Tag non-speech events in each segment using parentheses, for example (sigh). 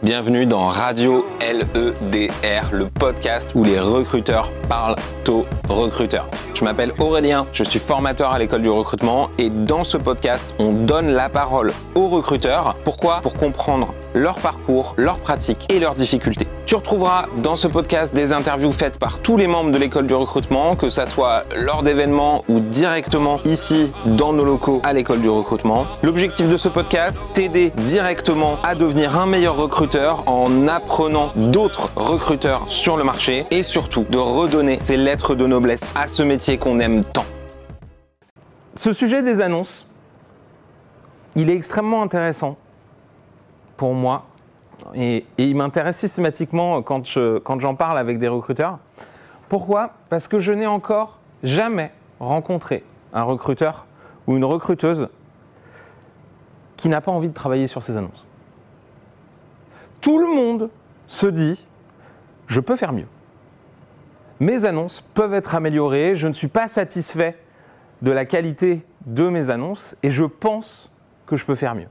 Bienvenue dans Radio LEDR, le podcast où les recruteurs parlent aux recruteurs. Je m'appelle Aurélien, je suis formateur à l'école du recrutement et dans ce podcast, on donne la parole aux recruteurs. Pourquoi? Pour comprendre leur parcours, leurs pratiques et leurs difficultés. Tu retrouveras dans ce podcast des interviews faites par tous les membres de l'école du recrutement, que ça soit lors d'événements ou directement ici dans nos locaux à l'école du recrutement. L'objectif de ce podcast, t'aider directement à devenir un meilleur recruteur en apprenant d'autres recruteurs sur le marché et surtout de redonner ces lettres de noblesse à ce métier qu'on aime tant. Ce sujet des annonces, il est extrêmement intéressant pour moi et, il m'intéresse systématiquement quand, quand j'en parle avec des recruteurs. Pourquoi? Parce que je n'ai encore jamais rencontré un recruteur ou une recruteuse qui n'a pas envie de travailler sur ces annonces. Tout le monde se dit, je peux faire mieux. Mes annonces peuvent être améliorées, je ne suis pas satisfait de la qualité de mes annonces et je pense que je peux faire mieux.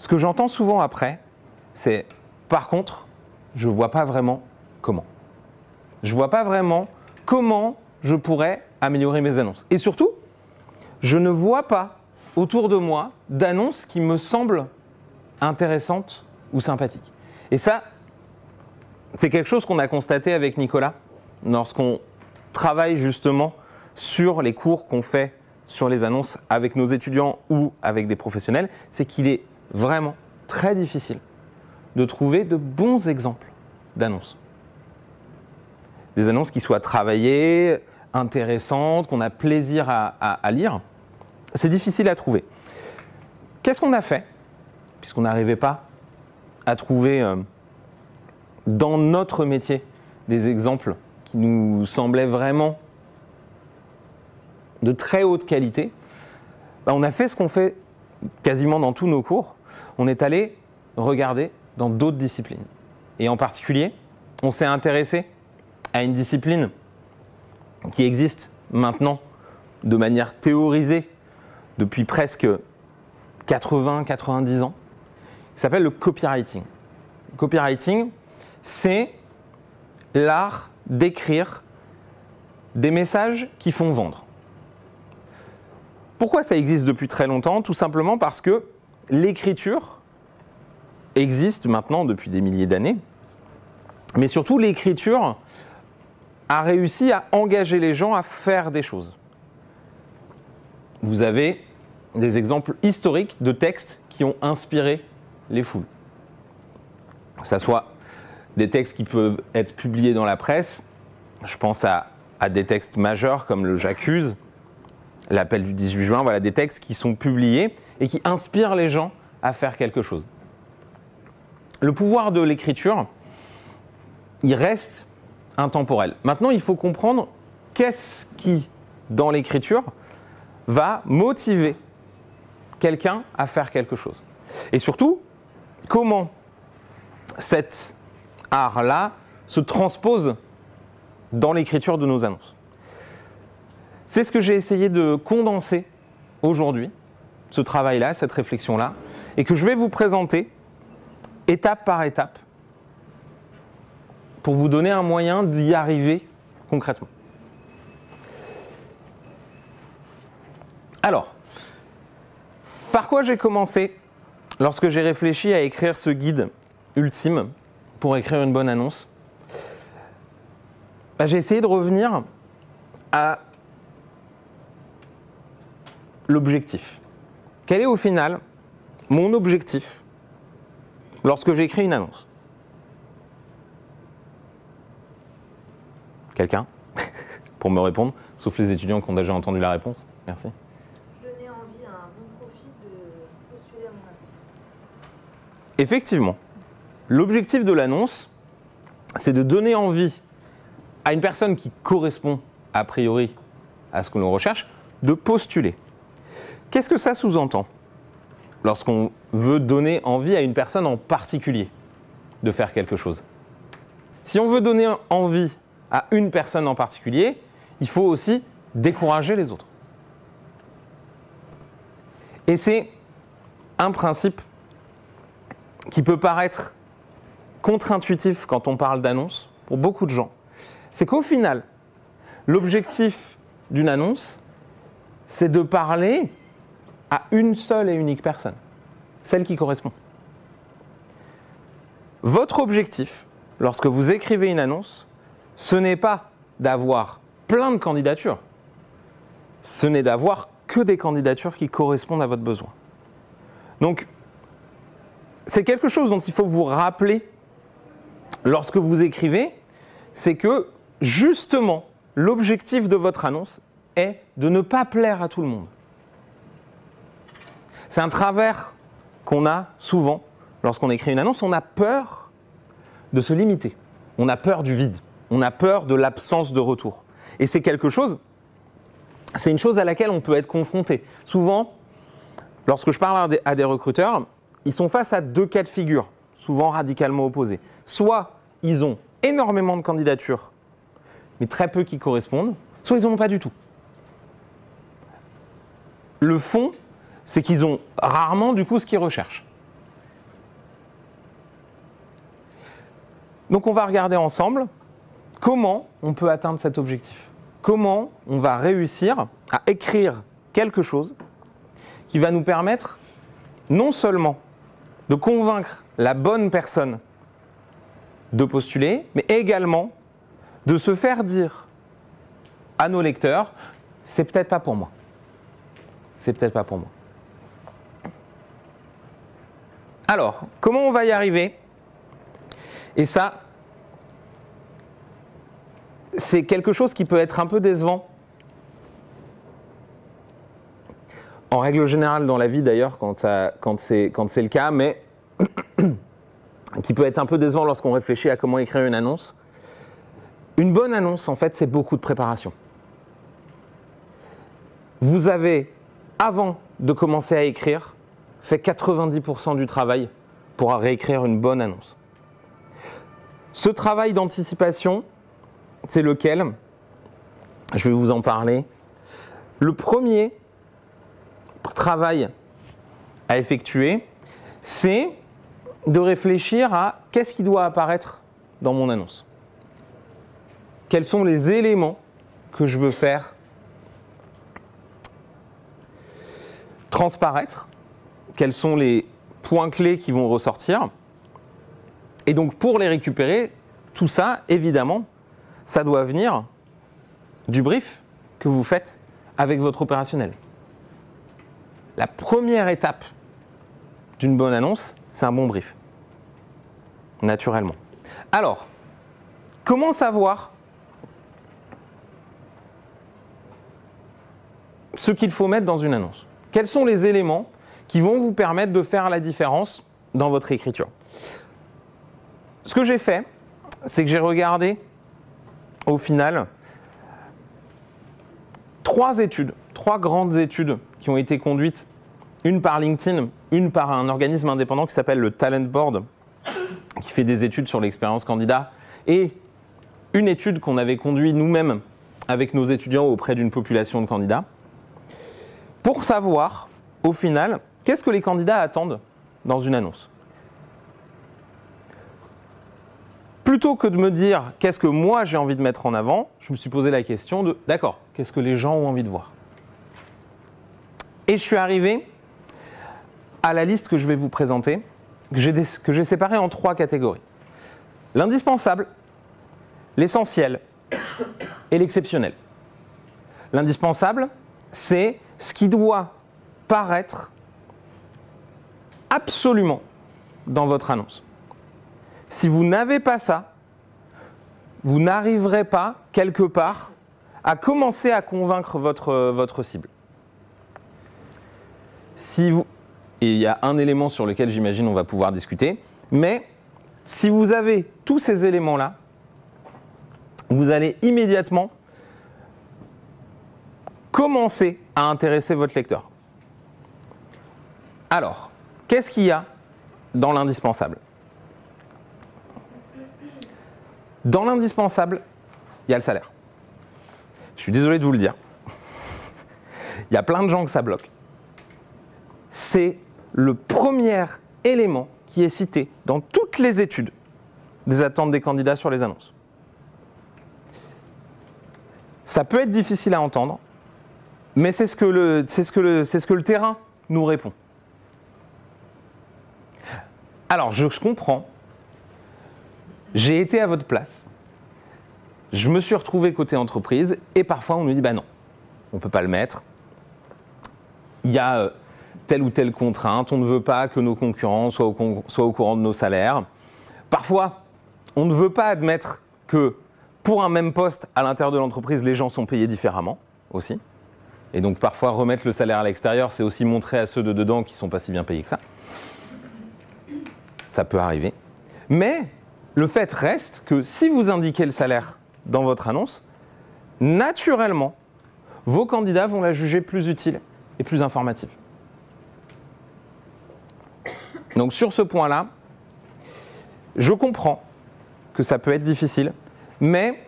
Ce que j'entends souvent après, c'est par contre, je ne vois pas vraiment comment. Je ne vois pas vraiment comment je pourrais améliorer mes annonces. Et surtout, je ne vois pas autour de moi d'annonces qui me semblent intéressantes ou sympathiques. Et ça, c'est quelque chose qu'on a constaté avec Nicolas lorsqu'on travaille justement sur les cours qu'on fait sur les annonces avec nos étudiants ou avec des professionnels, c'est qu'il est vraiment très difficile de trouver de bons exemples d'annonces. Des annonces qui soient travaillées, intéressantes, qu'on a plaisir à, lire. C'est difficile à trouver. Qu'est-ce qu'on a fait Puisqu'on n'arrivait pas à trouver euh, dans notre métier des exemples qui nous semblaient vraiment de très haute qualité, bah, on a fait ce qu'on fait quasiment dans tous nos cours, on est allé regarder dans d'autres disciplines. Et en particulier, on s'est intéressé à une discipline qui existe maintenant de manière théorisée depuis presque 80-90 ans, qui s'appelle le copywriting. Le copywriting, c'est l'art d'écrire des messages qui font vendre. Pourquoi ça existe depuis très longtemps? Tout simplement parce que l'écriture existe maintenant depuis des milliers d'années, mais surtout l'écriture a réussi à engager les gens à faire des choses. Vous avez des exemples historiques de textes qui ont inspiré les foules. Ce soit des textes qui peuvent être publiés dans la presse, je pense à, à des textes majeurs comme le J'accuse, l'appel du 18 juin, voilà des textes qui sont publiés et qui inspirent les gens à faire quelque chose. Le pouvoir de l'écriture, il reste intemporel. Maintenant, il faut comprendre qu'est-ce qui, dans l'écriture, va motiver quelqu'un à faire quelque chose. Et surtout, comment cet art-là se transpose dans l'écriture de nos annonces. C'est ce que j'ai essayé de condenser aujourd'hui ce travail-là, cette réflexion-là, et que je vais vous présenter étape par étape pour vous donner un moyen d'y arriver concrètement. Alors, par quoi j'ai commencé lorsque j'ai réfléchi à écrire ce guide ultime pour écrire une bonne annonce? Bah, J'ai essayé de revenir à l'objectif. Quel est au final mon objectif lorsque j'écris une annonce? Quelqu'un? (laughs) Pour me répondre, sauf les étudiants qui ont déjà entendu la réponse. Merci. Donner envie à un bon profil de postuler à mon annonce. Effectivement. L'objectif de l'annonce, c'est de donner envie à une personne qui correspond a priori à ce que l'on recherche de postuler. Qu'est-ce que ça sous-entend lorsqu'on veut donner envie à une personne en particulier de faire quelque chose? Si on veut donner envie à une personne en particulier, il faut aussi décourager les autres. Et c'est un principe qui peut paraître contre-intuitif quand on parle d'annonce, pour beaucoup de gens, c'est qu'au final, l'objectif d'une annonce, c'est de parler à une seule et unique personne, celle qui correspond. Votre objectif, lorsque vous écrivez une annonce, ce n'est pas d'avoir plein de candidatures, ce n'est d'avoir que des candidatures qui correspondent à votre besoin. Donc, c'est quelque chose dont il faut vous rappeler lorsque vous écrivez, c'est que justement, l'objectif de votre annonce est de ne pas plaire à tout le monde. C'est un travers qu'on a souvent lorsqu'on écrit une annonce, on a peur de se limiter, on a peur du vide, on a peur de l'absence de retour. Et c'est quelque chose, c'est une chose à laquelle on peut être confronté. Souvent, lorsque je parle à des recruteurs, ils sont face à deux cas de figure, souvent radicalement opposés. Soit ils ont énormément de candidatures, mais très peu qui correspondent, soit ils n'en ont pas du tout. Le fond, c'est qu'ils ont rarement du coup ce qu'ils recherchent. Donc on va regarder ensemble comment on peut atteindre cet objectif. Comment on va réussir à écrire quelque chose qui va nous permettre non seulement de convaincre la bonne personne de postuler, mais également de se faire dire à nos lecteurs, c'est peut-être pas pour moi. C'est peut-être pas pour moi. Alors, comment on va y arriver? Et ça, c'est quelque chose qui peut être un peu décevant. En règle générale, dans la vie d'ailleurs, quand, c'est le cas, mais (coughs) qui peut être un peu décevant lorsqu'on réfléchit à comment écrire une annonce. Une bonne annonce, en fait, c'est beaucoup de préparation. Vous avez, avant de commencer à écrire, fait 90% du travail pour réécrire une bonne annonce. Ce travail d'anticipation, c'est lequel? Je vais vous en parler. Le premier travail à effectuer, c'est de réfléchir à qu'est-ce qui doit apparaître dans mon annonce. Quels sont les éléments que je veux faire transparaître Quels sont les points clés qui vont ressortir Et donc pour les récupérer, tout ça, évidemment, ça doit venir du brief que vous faites avec votre opérationnel. La première étape d'une bonne annonce, c'est un bon brief. Naturellement. Alors, comment savoir ce qu'il faut mettre dans une annonce? Quels sont les éléments qui vont vous permettre de faire la différence dans votre écriture. Ce que j'ai fait, c'est que j'ai regardé au final trois études, trois grandes études qui ont été conduites une par LinkedIn, une par un organisme indépendant qui s'appelle le Talent Board, qui fait des études sur l'expérience candidat, et une étude qu'on avait conduite nous-mêmes avec nos étudiants auprès d'une population de candidats, pour savoir, au final, qu'est-ce que les candidats attendent dans une annonce? Plutôt que de me dire qu'est-ce que moi j'ai envie de mettre en avant, je me suis posé la question de, d'accord, qu'est-ce que les gens ont envie de voir? Et je suis arrivé à la liste que je vais vous présenter, que j'ai séparée en trois catégories. L'indispensable, l'essentiel et l'exceptionnel. L'indispensable, c'est ce qui doit paraître absolument dans votre annonce. Si vous n'avez pas ça, vous n'arriverez pas quelque part à commencer à convaincre votre, votre cible. Si vous, et il y a un élément sur lequel j'imagine on va pouvoir discuter. Mais si vous avez tous ces éléments-là, vous allez immédiatement commencer à intéresser votre lecteur. Alors, qu'est-ce qu'il y a dans l'indispensable? Dans l'indispensable, il y a le salaire. Je suis désolé de vous le dire. (laughs) il y a plein de gens que ça bloque. C'est le premier élément qui est cité dans toutes les études des attentes des candidats sur les annonces. Ça peut être difficile à entendre, mais c'est ce que le, terrain nous répond. Alors, je comprends. J'ai été à votre place. Je me suis retrouvé côté entreprise et parfois on nous dit bah non, on ne peut pas le mettre. Il y a euh, telle ou telle contrainte, on ne veut pas que nos concurrents soient au, courant de nos salaires. Parfois, on ne veut pas admettre que pour un même poste à l'intérieur de l'entreprise, les gens sont payés différemment aussi. Et donc parfois remettre le salaire à l'extérieur, c'est aussi montrer à ceux de dedans qui ne sont pas si bien payés que ça. Peut arriver. Mais le fait reste que si vous indiquez le salaire dans votre annonce, naturellement, vos candidats vont la juger plus utile et plus informative. Donc sur ce point-là, je comprends que ça peut être difficile, mais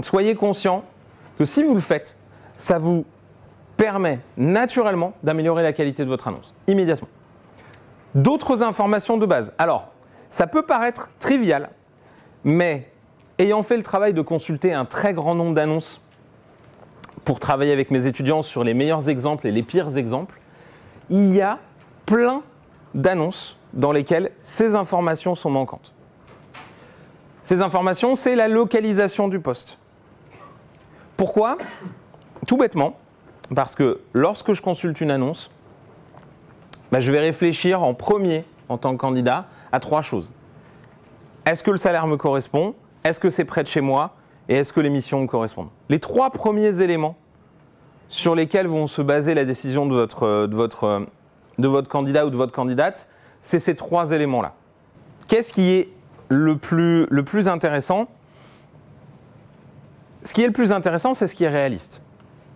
soyez conscient que si vous le faites, ça vous permet naturellement d'améliorer la qualité de votre annonce, immédiatement. D'autres informations de base. Alors, ça peut paraître trivial, mais ayant fait le travail de consulter un très grand nombre d'annonces pour travailler avec mes étudiants sur les meilleurs exemples et les pires exemples, il y a plein d'annonces dans lesquelles ces informations sont manquantes. Ces informations, c'est la localisation du poste. Pourquoi? Tout bêtement, parce que lorsque je consulte une annonce, bah, je vais réfléchir en premier, en tant que candidat, à trois choses. Est-ce que le salaire me correspond? Est-ce que c'est près de chez moi? Et est-ce que les missions me correspondent? Les trois premiers éléments sur lesquels vont se baser la décision de votre, de votre, de votre candidat ou de votre candidate, c'est ces trois éléments-là. Qu'est-ce qui est le plus, le plus intéressant? Ce qui est le plus intéressant, c'est ce qui est réaliste.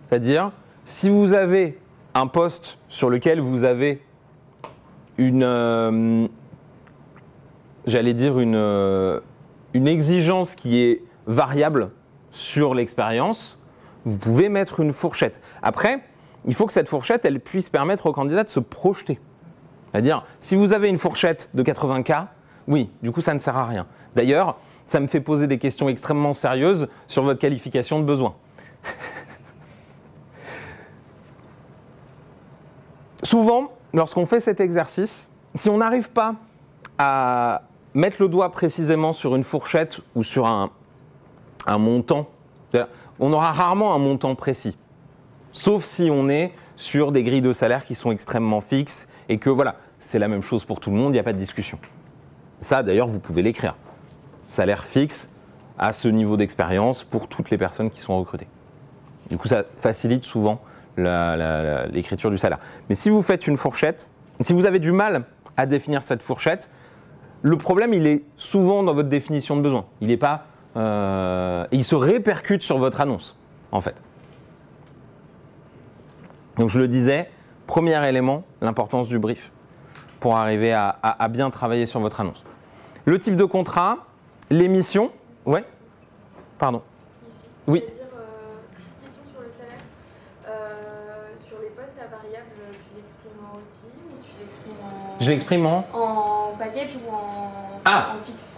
C'est-à-dire, si vous avez un poste sur lequel vous avez une, euh, j'allais dire une, euh, une exigence qui est variable sur l'expérience, vous pouvez mettre une fourchette. Après, il faut que cette fourchette, elle puisse permettre au candidat de se projeter. C'est-à-dire, si vous avez une fourchette de 80K, oui, du coup, ça ne sert à rien. D'ailleurs, ça me fait poser des questions extrêmement sérieuses sur votre qualification de besoin. (laughs) Souvent, lorsqu'on fait cet exercice, si on n'arrive pas à mettre le doigt précisément sur une fourchette ou sur un, montant, on aura rarement un montant précis. Sauf si on est sur des grilles de salaire qui sont extrêmement fixes et que voilà, c'est la même chose pour tout le monde, il n'y a pas de discussion. Ça, d'ailleurs, vous pouvez l'écrire. Salaire fixe à ce niveau d'expérience pour toutes les personnes qui sont recrutées. Du coup, ça facilite souvent l'écriture du salaire. Mais si vous faites une fourchette, si vous avez du mal à définir cette fourchette, le problème, il est souvent dans votre définition de besoin. Il n'est pas, euh, il se répercute sur votre annonce, en fait. Donc je le disais, premier élément, l'importance du brief pour arriver à, bien travailler sur votre annonce. Le type de contrat, les missions, ouais, pardon. Oui. Je veux dire, euh, petite question sur le salaire. Euh, sur les tu l'exprimes en outil ou tu l'exprimes en, Je l'exprime en en package ou en, Ah. en fixe?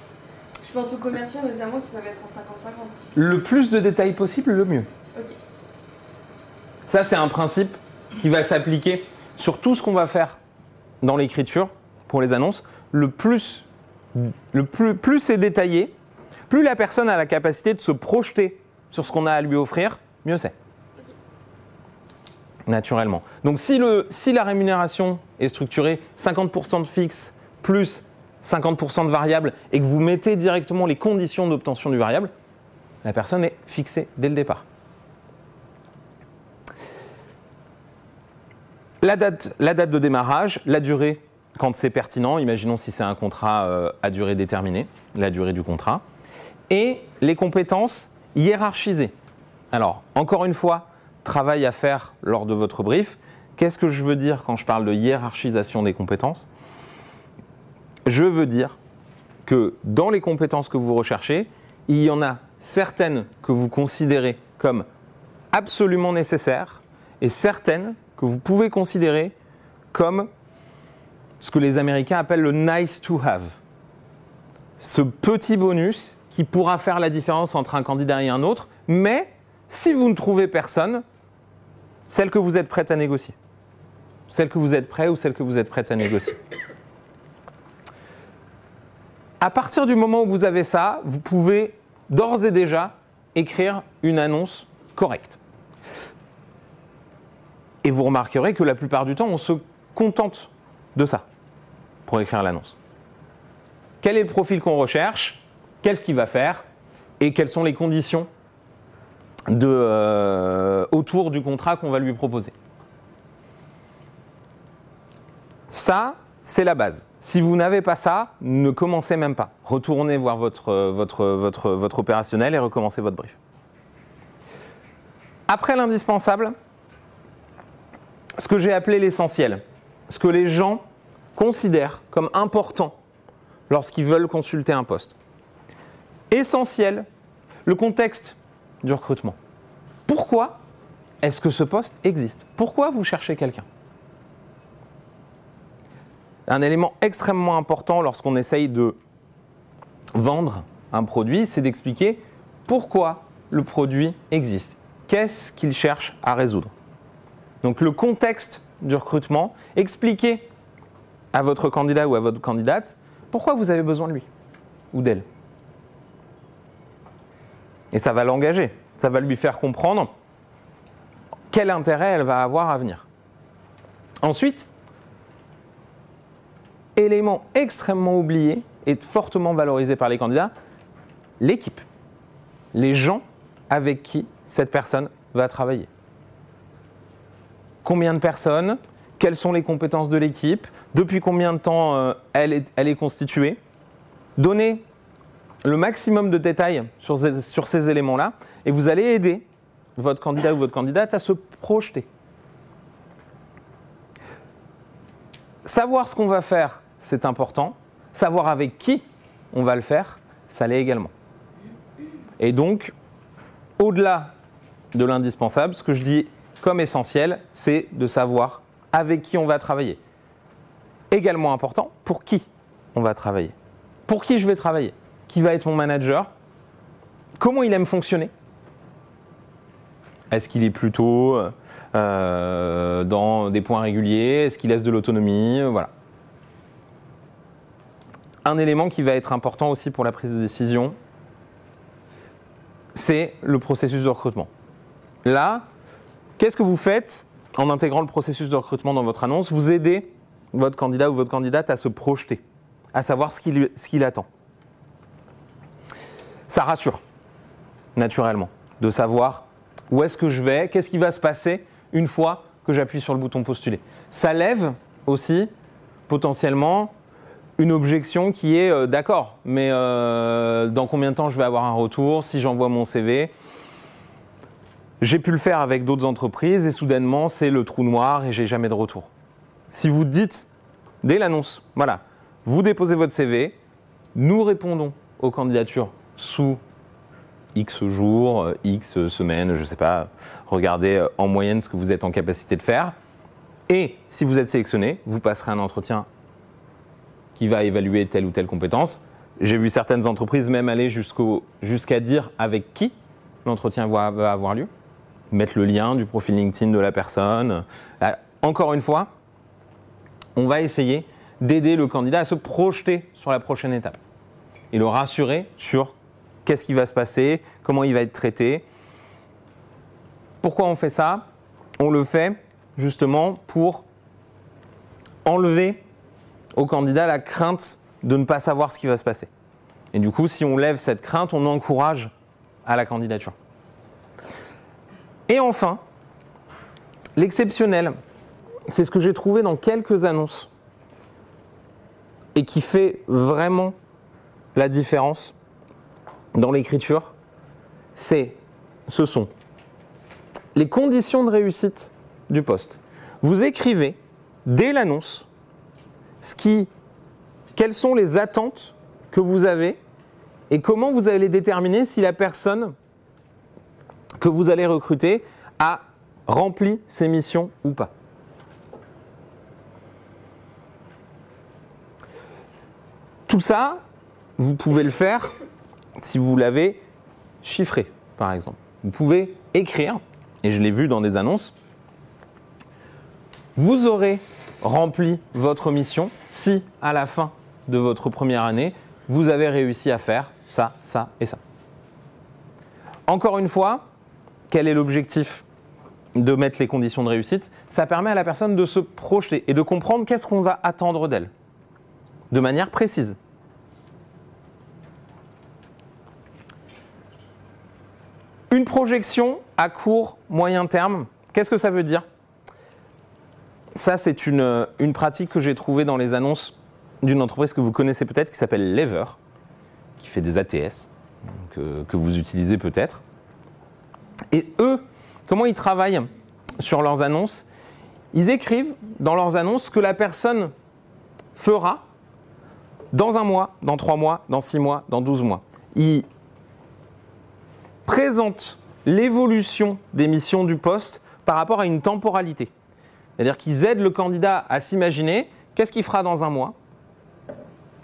Je pense aux commerciaux notamment qui peuvent être en 50-50. le plus de détails possible, le mieux. Ok. Ça, c'est un principe qui va s'appliquer sur tout ce qu'on va faire dans l'écriture pour les annonces. Le plus, le plus, plus c'est détaillé, plus la personne a la capacité de se projeter sur ce qu'on a à lui offrir, mieux c'est. Naturellement. Donc si, le, si la rémunération est structurée 50% de fixe plus 50% de variable et que vous mettez directement les conditions d'obtention du variable, la personne est fixée dès le départ. La date, la date de démarrage, la durée quand c'est pertinent, imaginons si c'est un contrat euh, à durée déterminée, la durée du contrat, et les compétences hiérarchisées. Alors, encore une fois, travail à faire lors de votre brief. Qu'est-ce que je veux dire quand je parle de hiérarchisation des compétences? Je veux dire que dans les compétences que vous recherchez, il y en a certaines que vous considérez comme absolument nécessaires et certaines que vous pouvez considérer comme ce que les Américains appellent le nice to have. Ce petit bonus qui pourra faire la différence entre un candidat et un autre, mais si vous ne trouvez personne, celle que vous êtes prête à négocier. Celle que vous êtes prêt ou celle que vous êtes prête à négocier. À partir du moment où vous avez ça, vous pouvez d'ores et déjà écrire une annonce correcte. Et vous remarquerez que la plupart du temps, on se contente de ça pour écrire l'annonce. Quel est le profil qu'on recherche? Qu'est-ce qu'il va faire? Et quelles sont les conditions euh, autour du contrat qu'on va lui proposer Ça, c'est la base. Si vous n'avez pas ça, ne commencez même pas. Retournez voir votre, votre, votre, votre opérationnel et recommencez votre brief. Après l'indispensable, ce que j'ai appelé l'essentiel, ce que les gens considèrent comme important lorsqu'ils veulent consulter un poste. Essentiel, le contexte du recrutement. Pourquoi est-ce que ce poste existe? Pourquoi vous cherchez quelqu'un? Un élément extrêmement important lorsqu'on essaye de vendre un produit, c'est d'expliquer pourquoi le produit existe. Qu'est-ce qu'il cherche à résoudre? Donc le contexte du recrutement, expliquer à votre candidat ou à votre candidate pourquoi vous avez besoin de lui ou d'elle. Et ça va l'engager, ça va lui faire comprendre quel intérêt elle va avoir à venir. Ensuite, élément extrêmement oublié et fortement valorisé par les candidats, l'équipe. Les gens avec qui cette personne va travailler. Combien de personnes? Quelles sont les compétences de l'équipe? Depuis combien de temps euh, elle, est, constituée? Donnez le maximum de détails sur ces, éléments-là et vous allez aider votre candidat ou votre candidate à se projeter. Savoir ce qu'on va faire, c'est important. Savoir avec qui on va le faire, ça l'est également. Et donc, au-delà de l'indispensable, ce que je dis comme essentiel, c'est de savoir avec qui on va travailler. Également important, pour qui on va travailler. Pour qui je vais travailler Qui va être mon manager Comment il aime fonctionner Est-ce qu'il est plutôt euh, dans des points réguliers Est-ce qu'il laisse de l'autonomie Voilà. Un élément qui va être important aussi pour la prise de décision, c'est le processus de recrutement. Là, qu'est-ce que vous faites en intégrant le processus de recrutement dans votre annonce? Vous aidez votre candidat ou votre candidate à se projeter, à savoir ce qu'il qu attend. Ça rassure, naturellement, de savoir où est-ce que je vais, qu'est-ce qui va se passer une fois que j'appuie sur le bouton postuler. Ça lève aussi potentiellement une objection qui est euh, d'accord, mais euh, dans combien de temps je vais avoir un retour si j'envoie mon CV J'ai pu le faire avec d'autres entreprises et soudainement c'est le trou noir et j'ai jamais de retour. Si vous dites dès l'annonce, voilà, vous déposez votre CV, nous répondons aux candidatures sous X jours, euh, X semaines, je ne sais pas, regardez en moyenne ce que vous êtes en capacité de faire. Et si vous êtes sélectionné, vous passerez un entretien qui va évaluer telle ou telle compétence. J'ai vu certaines entreprises même aller jusqu'à dire avec qui l'entretien va, va, avoir lieu, mettre le lien du profil LinkedIn de la personne. Encore une fois, on va essayer d'aider le candidat à se projeter sur la prochaine étape et le rassurer sur qu'est-ce qui va se passer, comment il va être traité? Pourquoi on fait ça? On le fait justement pour enlever au candidat la crainte de ne pas savoir ce qui va se passer. Et du coup, si on lève cette crainte, on encourage à la candidature. Et enfin, l'exceptionnel, c'est ce que j'ai trouvé dans quelques annonces et qui fait vraiment la différence dans l'écriture, c'est, ce sont les conditions de réussite du poste. Vous écrivez dès l'annonce ce qui, quelles sont les attentes que vous avez et comment vous allez déterminer si la personne que vous allez recruter a rempli ses missions ou pas. Tout ça, vous pouvez le faire si vous l'avez chiffré, par exemple. Vous pouvez écrire, et je l'ai vu dans des annonces, vous aurez rempli votre mission si à la fin de votre première année, vous avez réussi à faire ça, ça et ça. Encore une fois, quel est l'objectif de mettre les conditions de réussite? Ça permet à la personne de se projeter et de comprendre qu'est-ce qu'on va attendre d'elle, de manière précise. Une projection à court, moyen terme, qu'est-ce que ça veut dire? Ça, c'est une, pratique que j'ai trouvée dans les annonces d'une entreprise que vous connaissez peut-être qui s'appelle Lever, qui fait des ATS, que, que vous utilisez peut-être. Et eux, comment ils travaillent sur leurs annonces? Ils écrivent dans leurs annonces ce que la personne fera dans un mois, dans trois mois, dans six mois, dans douze mois. Présentent l'évolution des missions du poste par rapport à une temporalité. C'est-à-dire qu'ils aident le candidat à s'imaginer qu'est-ce qu'il fera dans un mois.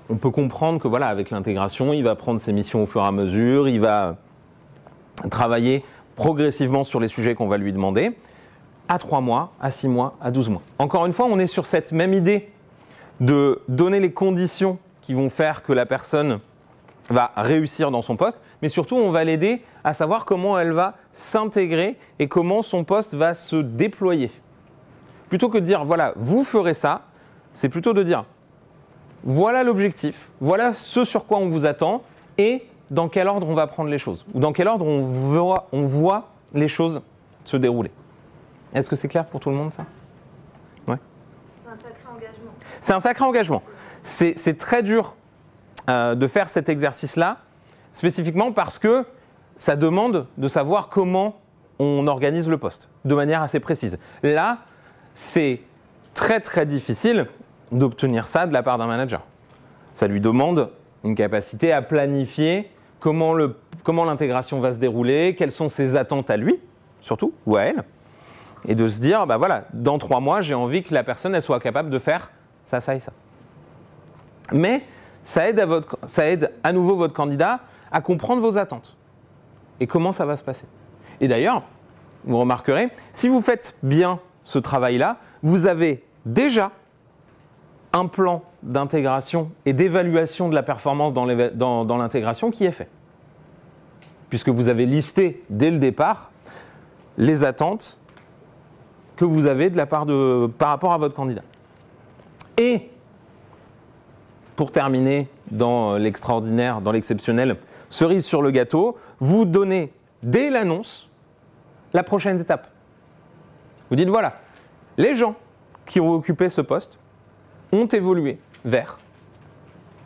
On peut comprendre que voilà, avec l'intégration, il va prendre ses missions au fur et à mesure, il va travailler progressivement sur les sujets qu'on va lui demander, à 3 mois, à 6 mois, à 12 mois. Encore une fois, on est sur cette même idée de donner les conditions qui vont faire que la personne va réussir dans son poste, mais surtout on va l'aider à savoir comment elle va s'intégrer et comment son poste va se déployer. Plutôt que de dire, voilà, vous ferez ça, c'est plutôt de dire, voilà l'objectif, voilà ce sur quoi on vous attend, et dans quel ordre on va prendre les choses, ou dans quel ordre on voit, on voit les choses se dérouler. Est-ce que c'est clair pour tout le monde ça? Ouais. C'est un sacré engagement. C'est un sacré engagement. C'est très dur euh, de faire cet exercice-là, spécifiquement parce que ça demande de savoir comment on organise le poste, de manière assez précise. Là, c'est très très difficile d'obtenir ça de la part d'un manager. Ça lui demande une capacité à planifier comment l'intégration comment va se dérouler, quelles sont ses attentes à lui, surtout, ou à elle, et de se dire, bah voilà, dans trois mois, j'ai envie que la personne elle soit capable de faire ça, ça et ça. Mais ça aide, à votre, ça aide à nouveau votre candidat à comprendre vos attentes et comment ça va se passer. Et d'ailleurs, vous remarquerez, si vous faites bien ce travail-là, vous avez déjà un plan d'intégration et d'évaluation de la performance dans l'intégration qui est fait. Puisque vous avez listé dès le départ les attentes que vous avez de la part de, par rapport à votre candidat. Et pour terminer dans l'extraordinaire, dans l'exceptionnel, cerise sur le gâteau, vous donnez dès l'annonce la prochaine étape. Vous dites voilà, les gens qui ont occupé ce poste ont évolué vers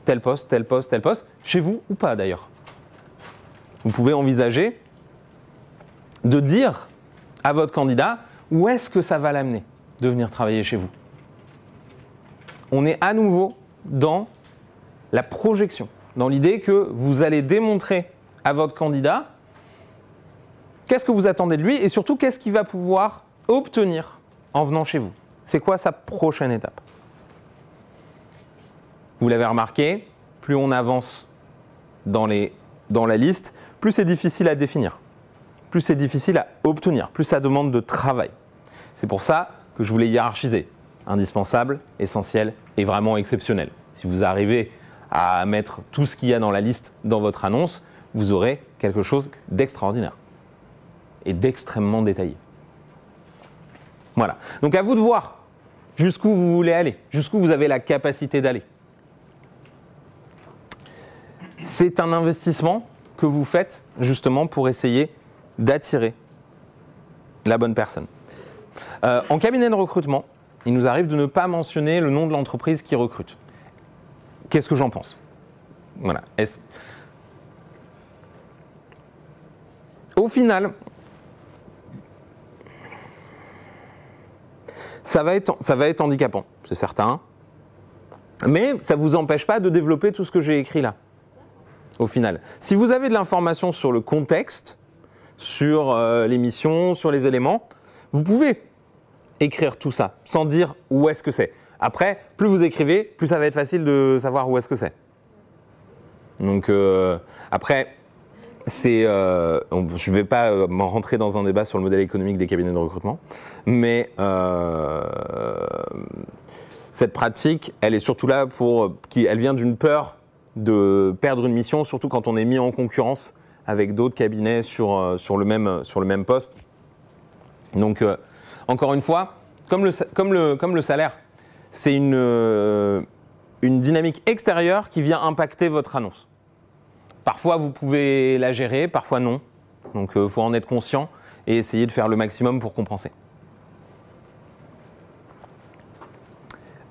tel poste, tel poste, tel poste, chez vous ou pas d'ailleurs. Vous pouvez envisager de dire à votre candidat où est-ce que ça va l'amener de venir travailler chez vous? On est à nouveau dans la projection, dans l'idée que vous allez démontrer à votre candidat qu'est-ce que vous attendez de lui et surtout qu'est-ce qu'il va pouvoir obtenir en venant chez vous. C'est quoi sa prochaine étape? Vous l'avez remarqué, plus on avance dans, les, dans la liste, plus c'est difficile à définir, plus c'est difficile à obtenir, plus ça demande de travail. C'est pour ça que je voulais hiérarchiser. Indispensable, essentiel et vraiment exceptionnel. Si vous arrivez à mettre tout ce qu'il y a dans la liste dans votre annonce, vous aurez quelque chose d'extraordinaire et d'extrêmement détaillé. Voilà. Donc à vous de voir jusqu'où vous voulez aller, jusqu'où vous avez la capacité d'aller. C'est un investissement que vous faites justement pour essayer d'attirer la bonne personne. Euh, en cabinet de recrutement, il nous arrive de ne pas mentionner le nom de l'entreprise qui recrute. Qu'est-ce que j'en pense? Voilà. Au final, ça va être, handicapant, c'est certain. Mais ça ne vous empêche pas de développer tout ce que j'ai écrit là. Au final. Si vous avez de l'information sur le contexte, sur euh, l'émission, sur les éléments, vous pouvez écrire tout ça sans dire où est-ce que c'est. Après, plus vous écrivez, plus ça va être facile de savoir où est-ce que c'est. Donc euh, après, c'est, euh, je ne vais pas euh, m'en rentrer dans un débat sur le modèle économique des cabinets de recrutement, mais cette pratique, elle est surtout là pour, qui, elle vient d'une peur de perdre une mission, surtout quand on est mis en concurrence avec d'autres cabinets sur, sur, le même, sur le même poste. Donc, encore une fois, comme le, comme le, comme le salaire, c'est une, euh, une dynamique extérieure qui vient impacter votre annonce. Parfois, vous pouvez la gérer, parfois non. Donc, il faut en être conscient et essayer de faire le maximum pour compenser.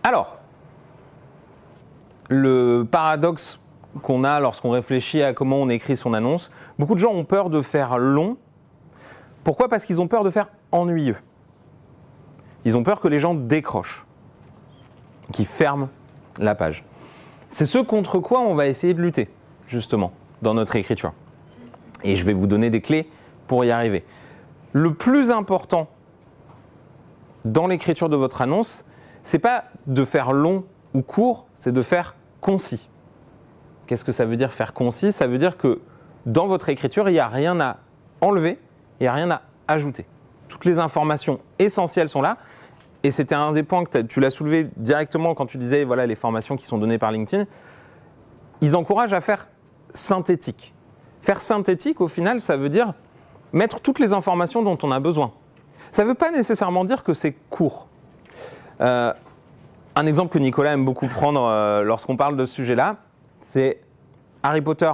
Alors, le paradoxe qu'on a lorsqu'on réfléchit à comment on écrit son annonce, beaucoup de gens ont peur de faire long. Pourquoi? Parce qu'ils ont peur de faire ennuyeux. Ils ont peur que les gens décrochent, qu'ils ferment la page. C'est ce contre quoi on va essayer de lutter, justement, dans notre écriture. Et je vais vous donner des clés pour y arriver. Le plus important dans l'écriture de votre annonce, c'est pas de faire long ou court, c'est de faire concis. Qu'est-ce que ça veut dire faire concis? Ça veut dire que dans votre écriture, il n'y a rien à enlever, il n'y a rien à ajouter. Toutes les informations essentielles sont là. Et c'était un des points que tu l'as soulevé directement quand tu disais voilà les formations qui sont données par LinkedIn. Ils encouragent à faire synthétique. Faire synthétique, au final, ça veut dire mettre toutes les informations dont on a besoin. Ça ne veut pas nécessairement dire que c'est court. Euh, un exemple que Nicolas aime beaucoup prendre euh, lorsqu'on parle de ce sujet-là, c'est Harry Potter.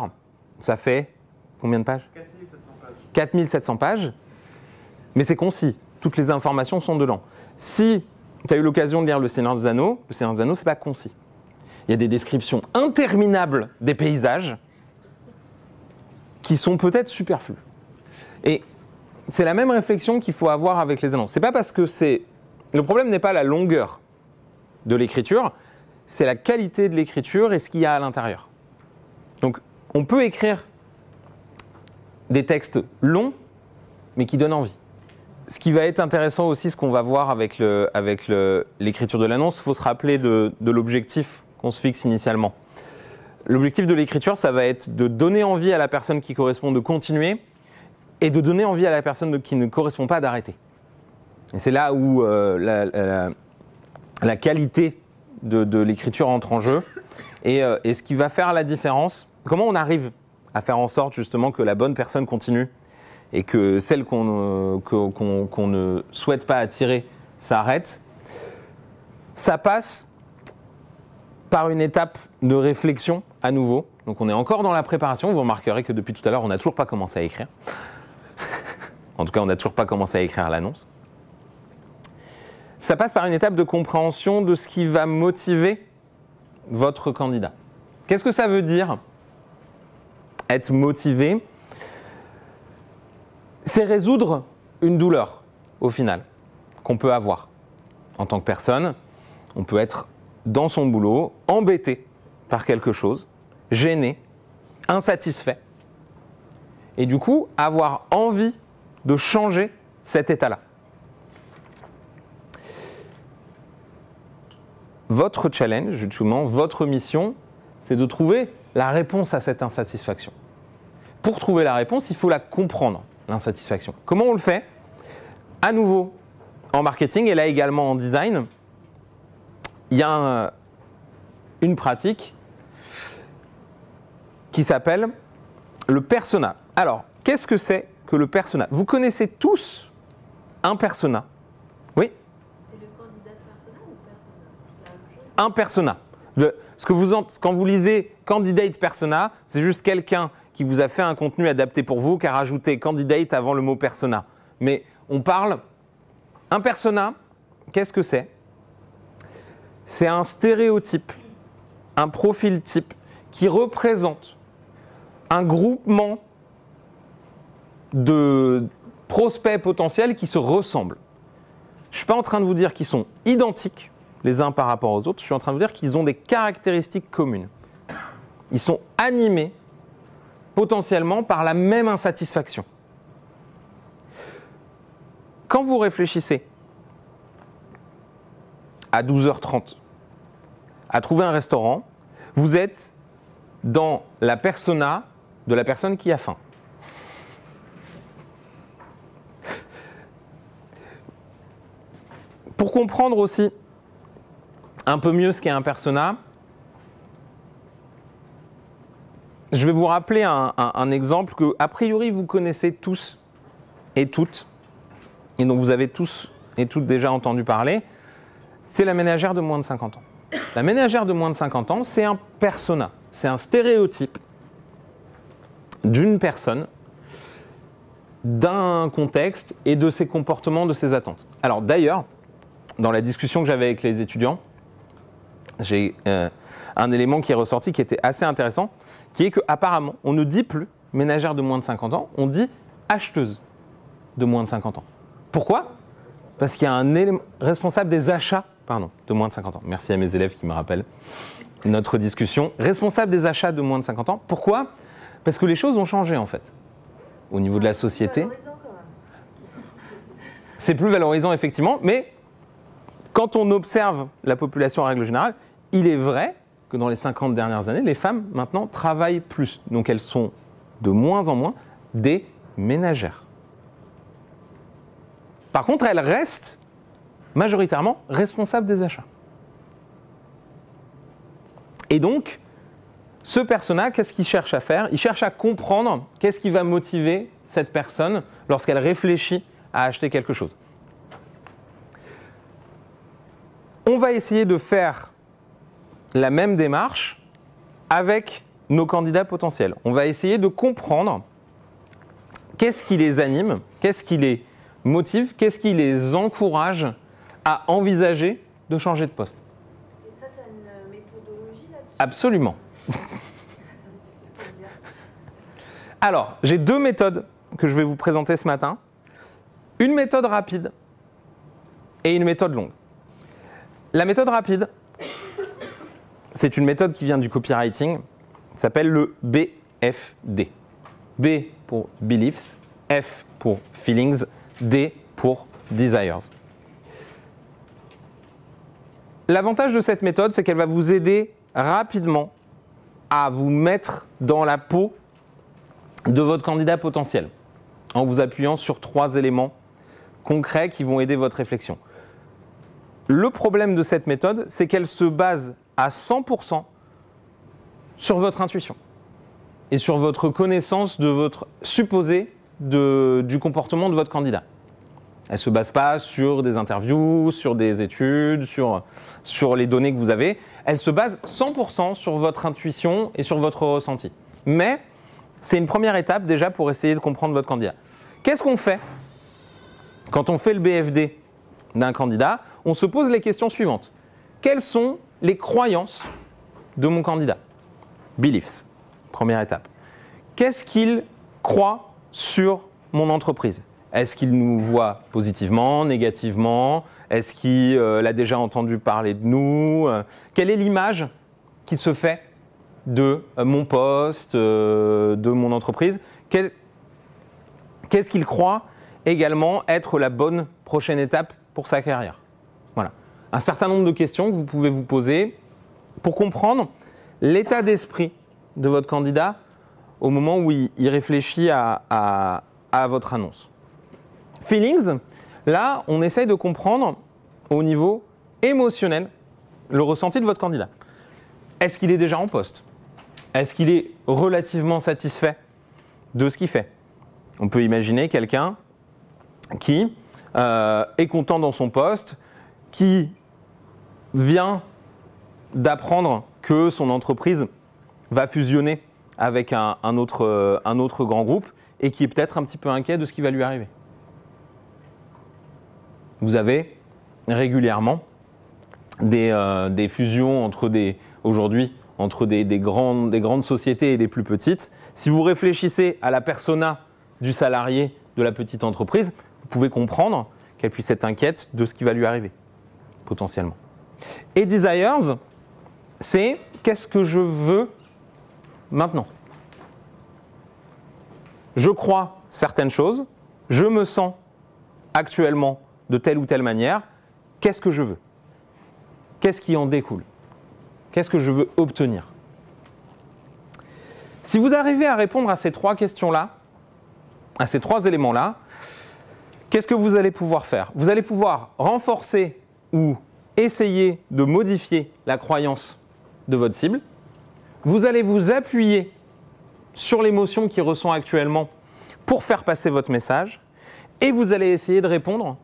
Ça fait combien de pages? 4700 pages. 4700 pages, mais c'est concis. Toutes les informations sont dedans. Si tu as eu l'occasion de lire Le Seigneur des Le Seigneur des Anneaux, c'est pas concis. Il y a des descriptions interminables des paysages qui sont peut-être superflues. Et c'est la même réflexion qu'il faut avoir avec les annonces. C'est pas parce que c'est. Le problème n'est pas la longueur de l'écriture, c'est la qualité de l'écriture et ce qu'il y a à l'intérieur. Donc, on peut écrire des textes longs, mais qui donnent envie. Ce qui va être intéressant aussi, ce qu'on va voir avec l'écriture de l'annonce, il faut se rappeler de, l'objectif qu'on se fixe initialement. L'objectif de l'écriture, ça va être de donner envie à la personne qui correspond de continuer et de donner envie à la personne qui ne correspond pas d'arrêter. Et c'est là où euh, la, qualité de, de l'écriture entre en jeu et, euh, et ce qui va faire la différence. Comment on arrive à faire en sorte justement que la bonne personne continue et que celle qu'on euh, qu'on- ne souhaite pas attirer s'arrête. Ça passe par une étape de réflexion à nouveau. Donc on est encore dans la préparation. Vous remarquerez que depuis tout à l'heure, on n'a toujours pas commencé à écrire. (laughs) en tout cas, on n'a toujours pas commencé à écrire l'annonce. Ça passe par une étape de compréhension de ce qui va motiver votre candidat. Qu'est-ce que ça veut dire être motivé C'est résoudre une douleur, au final, qu'on peut avoir en tant que personne. On peut être dans son boulot, embêté par quelque chose, gêné, insatisfait. Et du coup, avoir envie de changer cet état-là. Votre challenge, justement, votre mission, c'est de trouver la réponse à cette insatisfaction. Pour trouver la réponse, il faut la comprendre, l'insatisfaction. Comment on le fait? À nouveau, en marketing et là également en design, il y a un- une pratique qui s'appelle le persona. Alors, qu'est-ce que c'est que le persona? Vous connaissez tous un persona? Oui? C'est le candidat persona ou persona un persona. Ce que vous, quand vous lisez candidate persona, c'est juste quelqu'un qui vous a fait un contenu adapté pour vous, qui a rajouté candidate avant le mot persona. Mais on parle. Un persona, qu'est-ce que c'est? C'est un stéréotype, un profil type qui représente un groupement de prospects potentiels qui se ressemblent. Je ne suis pas en train de vous dire qu'ils sont identiques les uns par rapport aux autres, je suis en train de vous dire qu'ils ont des caractéristiques communes. Ils sont animés potentiellement par la même insatisfaction. Quand vous réfléchissez à 12h30 à trouver un restaurant, vous êtes dans la persona de la personne qui a faim. Pour comprendre aussi un peu mieux ce qu'est un persona, je vais vous rappeler un, exemple que, a priori, vous connaissez tous et toutes, et dont vous avez tous et toutes déjà entendu parler, c'est la ménagère de moins de 50 ans. La ménagère de moins de 50 ans, c'est un persona, c'est un stéréotype d'une personne, d'un contexte et de ses comportements, de ses attentes. Alors d'ailleurs, dans la discussion que j'avais avec les étudiants, j'ai euh, un élément qui est ressorti qui était assez intéressant, qui est qu'apparemment, on ne dit plus ménagère de moins de 50 ans, on dit acheteuse de moins de 50 ans. Pourquoi? Parce qu'il y a un élément responsable des achats, pardon, de moins de 50 ans. Merci à mes élèves qui me rappellent notre discussion. Responsable des achats de moins de 50 ans. Pourquoi? Parce que les choses ont changé en fait. Au niveau de la société, c'est plus valorisant effectivement, mais quand on observe la population en règle générale, il est vrai que dans les 50 dernières années, les femmes maintenant travaillent plus. Donc elles sont de moins en moins des ménagères. Par contre, elles restent majoritairement responsables des achats. Et donc, ce persona, qu'est-ce qu'il cherche à faire? Il cherche à comprendre qu'est-ce qui va motiver cette personne lorsqu'elle réfléchit à acheter quelque chose. On va essayer de faire la même démarche avec nos candidats potentiels. On va essayer de comprendre qu'est-ce qui les anime, qu'est-ce qui les motive, qu'est-ce qui les encourage à envisager de changer de poste. Et ça, tu as une méthodologie là-dessus? Absolument. Alors, j'ai deux méthodes que je vais vous présenter ce matin. Une méthode rapide et une méthode longue. La méthode rapide, c'est une méthode qui vient du copywriting, s'appelle le BFD. B pour beliefs, F pour feelings, D pour desires. L'avantage de cette méthode, c'est qu'elle va vous aider rapidement à vous mettre dans la peau de votre candidat potentiel en vous appuyant sur trois éléments concrets qui vont aider votre réflexion. Le problème de cette méthode, c'est qu'elle se base à 100% sur votre intuition et sur votre connaissance de votre supposé du comportement de votre candidat. Elle ne se base pas sur des interviews, sur des études, sur, sur les données que vous avez. Elle se base 100% sur votre intuition et sur votre ressenti. Mais c'est une première étape déjà pour essayer de comprendre votre candidat. Qu'est-ce qu'on fait quand on fait le BFD d'un candidat? On se pose les questions suivantes. Quelles sont les croyances de mon candidat. Beliefs, première étape. Qu'est-ce qu'il croit sur mon entreprise? Est-ce qu'il nous voit positivement, négativement? Est-ce qu'il euh, a déjà entendu parler de nous? Euh, Quelle est l'image qu'il se fait de euh, mon poste, de mon entreprise? Qu'est-ce qu'il croit également être la bonne prochaine étape pour sa carrière? Un certain nombre de questions que vous pouvez vous poser pour comprendre l'état d'esprit de votre candidat au moment où il, réfléchit à, à- à votre annonce. Feelings, là, on essaye de comprendre au niveau émotionnel le ressenti de votre candidat. Est-ce qu'il est déjà en poste? Est-ce qu'il est relativement satisfait de ce qu'il fait? On peut imaginer quelqu'un qui euh, est content dans son poste, qui vient d'apprendre que son entreprise va fusionner avec un, un autre, euh, un autre grand groupe et qui est peut-être un petit peu inquiet de ce qui va lui arriver. Vous avez régulièrement des, euh, fusions entre des aujourd'hui entre des, des grandes, des grandes sociétés et des plus petites. Si vous réfléchissez à la persona du salarié de la petite entreprise, vous pouvez comprendre qu'elle puisse être inquiète de ce qui va lui arriver, potentiellement. Et desires, c'est qu'est-ce que je veux maintenant? Je crois certaines choses, je me sens actuellement de telle ou telle manière, qu'est-ce que je veux? Qu'est-ce qui en découle? Qu'est-ce que je veux obtenir? Si vous arrivez à répondre à ces trois questions-là, à ces trois éléments-là, qu'est-ce que vous allez pouvoir faire? Vous allez pouvoir renforcer ou essayer de modifier la croyance de votre cible. Vous allez vous appuyer sur l'émotion qu'il ressent actuellement pour faire passer votre message. Et vous allez essayer de répondre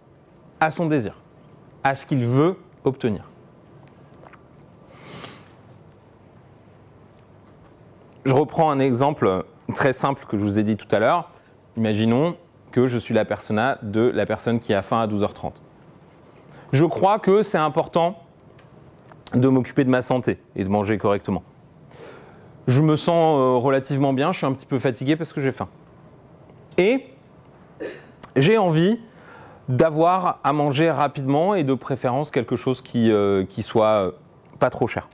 à son désir, à ce qu'il veut obtenir. Je reprends un exemple très simple que je vous ai dit tout à l'heure. Imaginons que je suis la persona de la personne qui a faim à 12h30. Je crois que c'est important de m'occuper de ma santé et de manger correctement. Je me sens euh, relativement bien, je suis un petit peu fatigué parce que j'ai faim. Et j'ai envie d'avoir à manger rapidement et de préférence quelque chose qui, euh, soit euh, pas trop cher.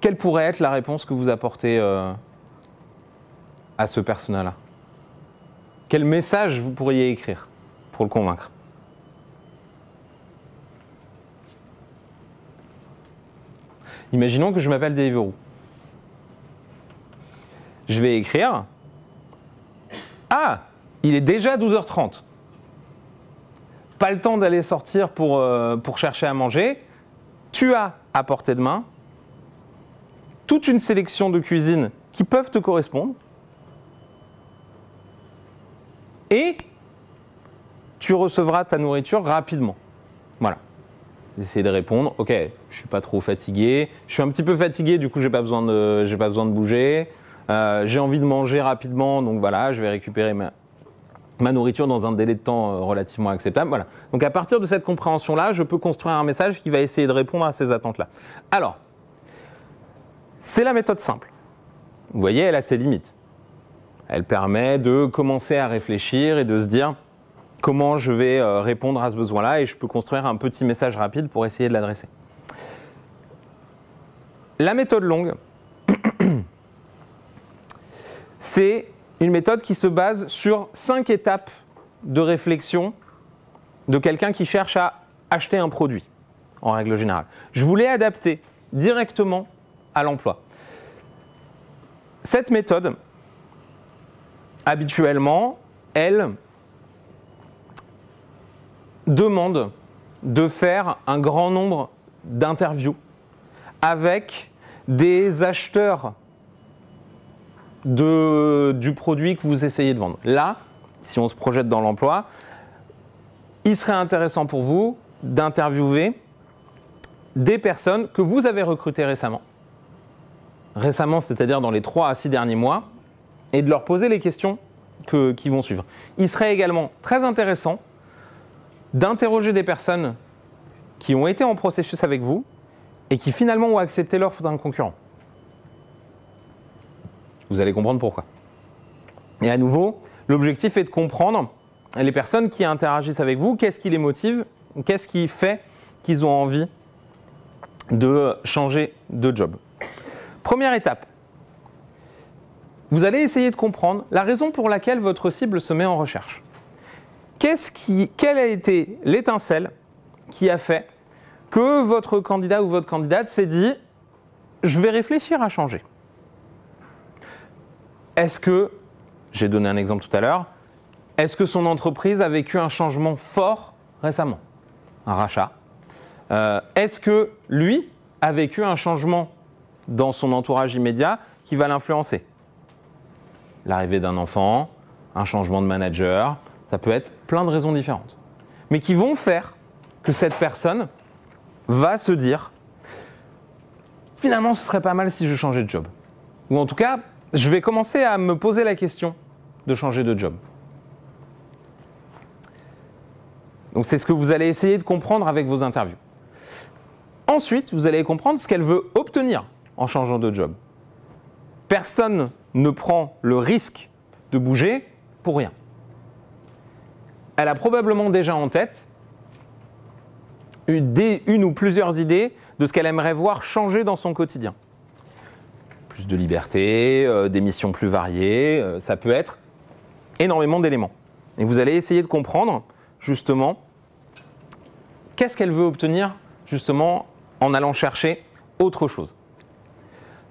Quelle pourrait être la réponse que vous apportez à ce personnage-là Quel message vous pourriez écrire? Pour le convaincre Imaginons que je m'appelle Deliveroo. Je vais écrire Ah, il est déjà 12h30. Pas le temps d'aller sortir pour, euh, pour chercher à manger. Tu as à portée de main toute une sélection de cuisines qui peuvent te correspondre. Et tu recevras ta nourriture rapidement. Voilà. Essayer de répondre, ok, je suis pas trop fatigué, je suis un petit peu fatigué, du coup j'ai pas besoin de, pas besoin de bouger, Euh, j'ai envie de manger rapidement, donc voilà, je vais récupérer ma, ma nourriture dans un délai de temps euh, relativement acceptable. Voilà. Donc à partir de cette compréhension-là, je peux construire un message qui va essayer de répondre à ces attentes-là. Alors, c'est la méthode simple. Vous voyez, elle a ses limites. Elle permet de commencer à réfléchir et de se dire comment je vais euh, répondre à ce besoin-là et je peux construire un petit message rapide pour essayer de l'adresser. La méthode longue, (clears throat) c'est une méthode qui se base sur cinq étapes de réflexion de quelqu'un qui cherche à acheter un produit, en règle générale. Je voulais adapter directement à l'emploi. Cette méthode, habituellement, elle demande de faire un grand nombre d'interviews avec des acheteurs du produit que vous essayez de vendre. Là, si on se projette dans l'emploi, il serait intéressant pour vous d'interviewer des personnes que vous avez recrutées récemment. Récemment, c'est-à-dire dans les 3 à 6 derniers mois, et de leur poser les questions que- qui vont suivre. Il serait également très intéressant d'interroger des personnes qui ont été en processus avec vous et qui finalement ont accepté l'offre d'un concurrent. Vous allez comprendre pourquoi. Et à nouveau, l'objectif est de comprendre les personnes qui interagissent avec vous, qu'est-ce qui les motive, qu'est-ce qui fait qu'ils ont envie de changer de job. Première étape, vous allez essayer de comprendre la raison pour laquelle votre cible se met en recherche. Quelle a été l'étincelle qui a fait que votre candidat ou votre candidate s'est dit je vais réfléchir à changer? Est-ce que, j'ai donné un exemple tout à l'heure, est-ce que son entreprise a vécu un changement fort récemment? Un rachat. Euh, Est-ce que lui a vécu un changement dans son entourage immédiat qui va l'influencer? L'arrivée d'un enfant, un changement de manager, ça peut être plein de raisons différentes. Mais qui vont faire que cette personne va se dire finalement ce serait pas mal si je changeais de job. Ou en tout cas, je vais commencer à me poser la question de changer de job. Donc c'est ce que vous allez essayer de comprendre avec vos interviews. Ensuite, vous allez comprendre ce qu'elle veut obtenir en changeant de job. Personne ne prend le risque de bouger pour rien. Elle a probablement déjà en tête une, ou plusieurs idées de ce qu'elle aimerait voir changer dans son quotidien. Plus de liberté, euh, des missions plus variées, euh, ça peut être énormément d'éléments. Et vous allez essayer de comprendre justement qu'est-ce qu'elle veut obtenir justement en allant chercher autre chose.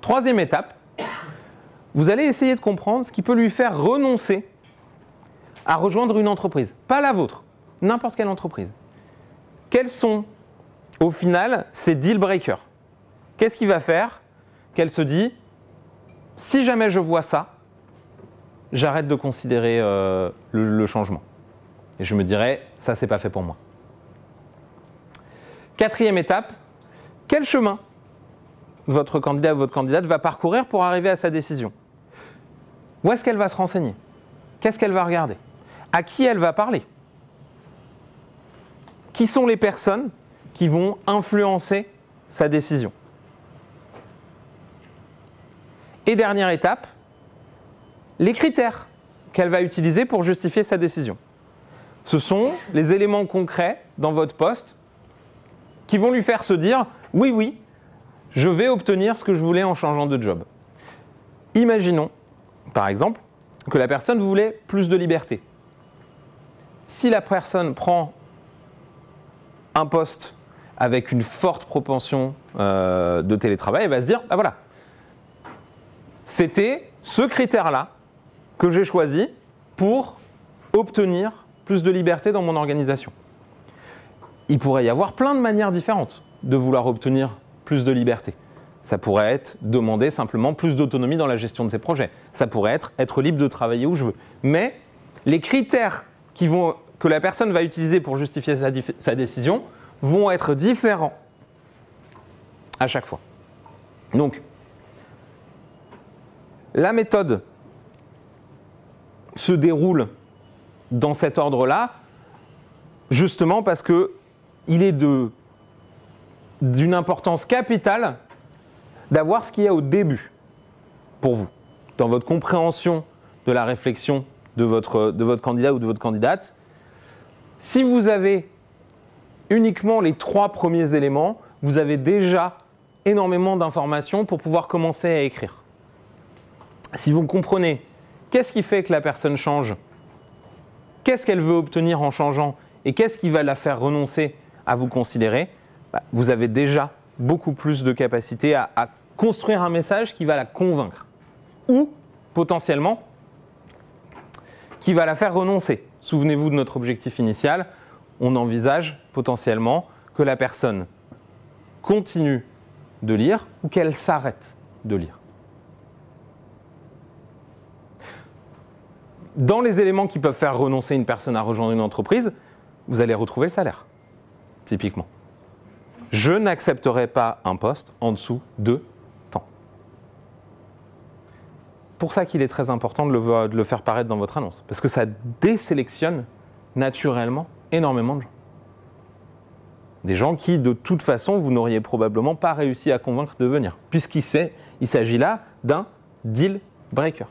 Troisième étape, vous allez essayer de comprendre ce qui peut lui faire renoncer à rejoindre une entreprise. Pas la vôtre, n'importe quelle entreprise. Quels sont, au final, ces deal breakers? Qu'est-ce qui va faire qu'elle se dit, si jamais je vois ça, j'arrête de considérer euh, le, le changement? Et je me dirais, ça, c'est pas fait pour moi. Quatrième étape, quel chemin votre candidat ou votre candidate va parcourir pour arriver à sa décision? Où est-ce qu'elle va se renseigner? Qu'est-ce qu'elle va regarder? À qui elle va parler? Qui sont les personnes qui vont influencer sa décision? Et dernière étape, les critères qu'elle va utiliser pour justifier sa décision. Ce sont les éléments concrets dans votre poste qui vont lui faire se dire oui, oui, je vais obtenir ce que je voulais en changeant de job. Imaginons, par exemple, que la personne voulait plus de liberté. Si la personne prend un poste avec une forte propension euh, de télétravail, elle va se dire, ah voilà, c'était ce critère-là que j'ai choisi pour obtenir plus de liberté dans mon organisation. Il pourrait y avoir plein de manières différentes de vouloir obtenir plus de liberté. Ça pourrait être demander simplement plus d'autonomie dans la gestion de ses projets. Ça pourrait être être libre de travailler où je veux. Mais les critères qui vont, que la personne va utiliser pour justifier sa, décision vont être différents à chaque fois. Donc, la méthode se déroule dans cet ordre-là, justement parce que il est d'une importance capitale d'avoir ce qu'il y a au début pour vous, dans votre compréhension de la réflexion de votre candidat ou de votre candidate. Si vous avez uniquement les trois premiers éléments, vous avez déjà énormément d'informations pour pouvoir commencer à écrire. Si vous comprenez qu'est-ce qui fait que la personne change, qu'est-ce qu'elle veut obtenir en changeant et qu'est-ce qui va la faire renoncer à vous considérer, bah, vous avez déjà beaucoup plus de capacité à, à construire un message qui va la convaincre ou potentiellement qui va la faire renoncer. Souvenez-vous de notre objectif initial, on envisage potentiellement que la personne continue de lire ou qu'elle s'arrête de lire. Dans les éléments qui peuvent faire renoncer une personne à rejoindre une entreprise, vous allez retrouver le salaire, typiquement. Je n'accepterai pas un poste en dessous de temps. Pour ça qu'il est très important de le, faire paraître dans votre annonce, parce que ça désélectionne naturellement énormément de gens. Des gens qui, de toute façon, vous n'auriez probablement pas réussi à convaincre de venir, puisqu'il s'agit là d'un deal breaker.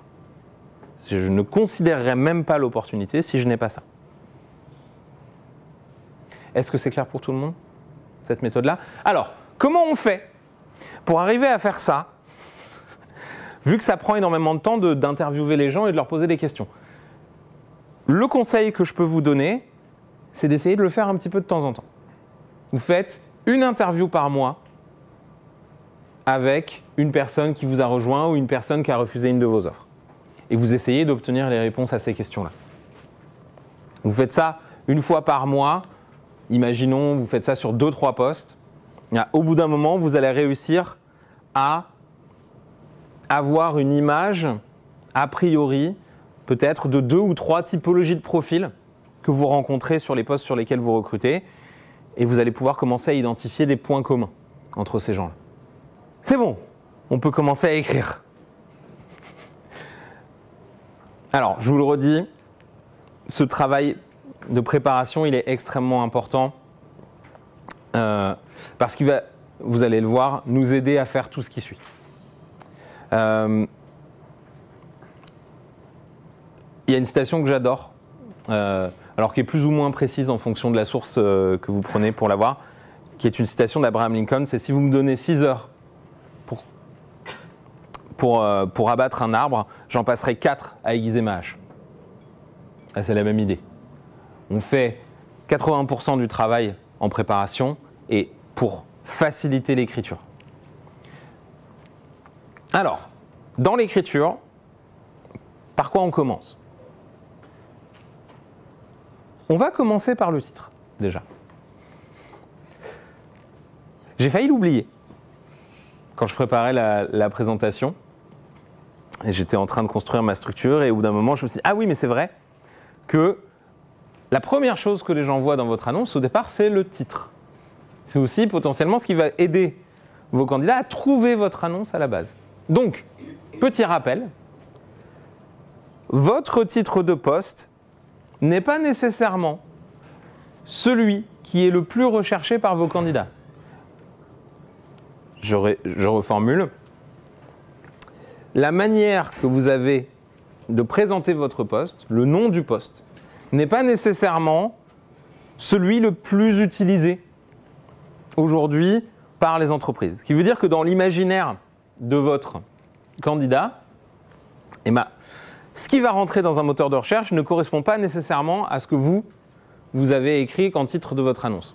Je ne considérerais même pas l'opportunité si je n'ai pas ça. Est-ce que c'est clair pour tout le monde, cette méthode-là? Alors, comment on fait pour arriver à faire ça, vu que ça prend énormément de temps d'interviewer les gens et de leur poser des questions Le conseil que je peux vous donner, c'est d'essayer de le faire un petit peu de temps en temps. Vous faites une interview par mois avec une personne qui vous a rejoint ou une personne qui a refusé une de vos offres. Et vous essayez d'obtenir les réponses à ces questions-là. Vous faites ça une fois par mois imaginons, vous faites ça sur 2-3 postes. Au bout d'un moment, vous allez réussir à avoir une image, a priori, peut-être de deux ou trois typologies de profils que vous rencontrez sur les postes sur lesquels vous recrutez. Et vous allez pouvoir commencer à identifier des points communs entre ces gens-là. C'est bon, on peut commencer à écrire. Alors, je vous le redis, ce travail de préparation, il est extrêmement important euh, parce qu'il va, vous allez le voir, nous aider à faire tout ce qui suit. Euh, il y a une citation que j'adore, euh, alors qui est plus ou moins précise en fonction de la source que vous prenez pour l'avoir, qui est une citation d'Abraham Lincoln, c'est si vous me donnez 6 heures pour, pour, pour abattre un arbre, j'en passerai 4 à aiguiser ma hache. Ah, c'est la même idée on fait 80% du travail en préparation et pour faciliter l'écriture. Alors, dans l'écriture, par quoi on commence? On va commencer par le titre, déjà. J'ai failli l'oublier quand je préparais la, présentation. J'étais en train de construire ma structure et au bout d'un moment, je me suis dit, ah oui, mais c'est vrai que la première chose que les gens voient dans votre annonce au départ, c'est le titre. C'est aussi potentiellement ce qui va aider vos candidats à trouver votre annonce à la base. Donc, petit rappel, votre titre de poste n'est pas nécessairement celui qui est le plus recherché par vos candidats. Je, reformule. La manière que vous avez de présenter votre poste, le nom du poste, n'est pas nécessairement celui le plus utilisé aujourd'hui par les entreprises. Ce qui veut dire que dans l'imaginaire de votre candidat, eh ce qui va rentrer dans un moteur de recherche ne correspond pas nécessairement à ce que vous, vous avez écrit qu'en titre de votre annonce.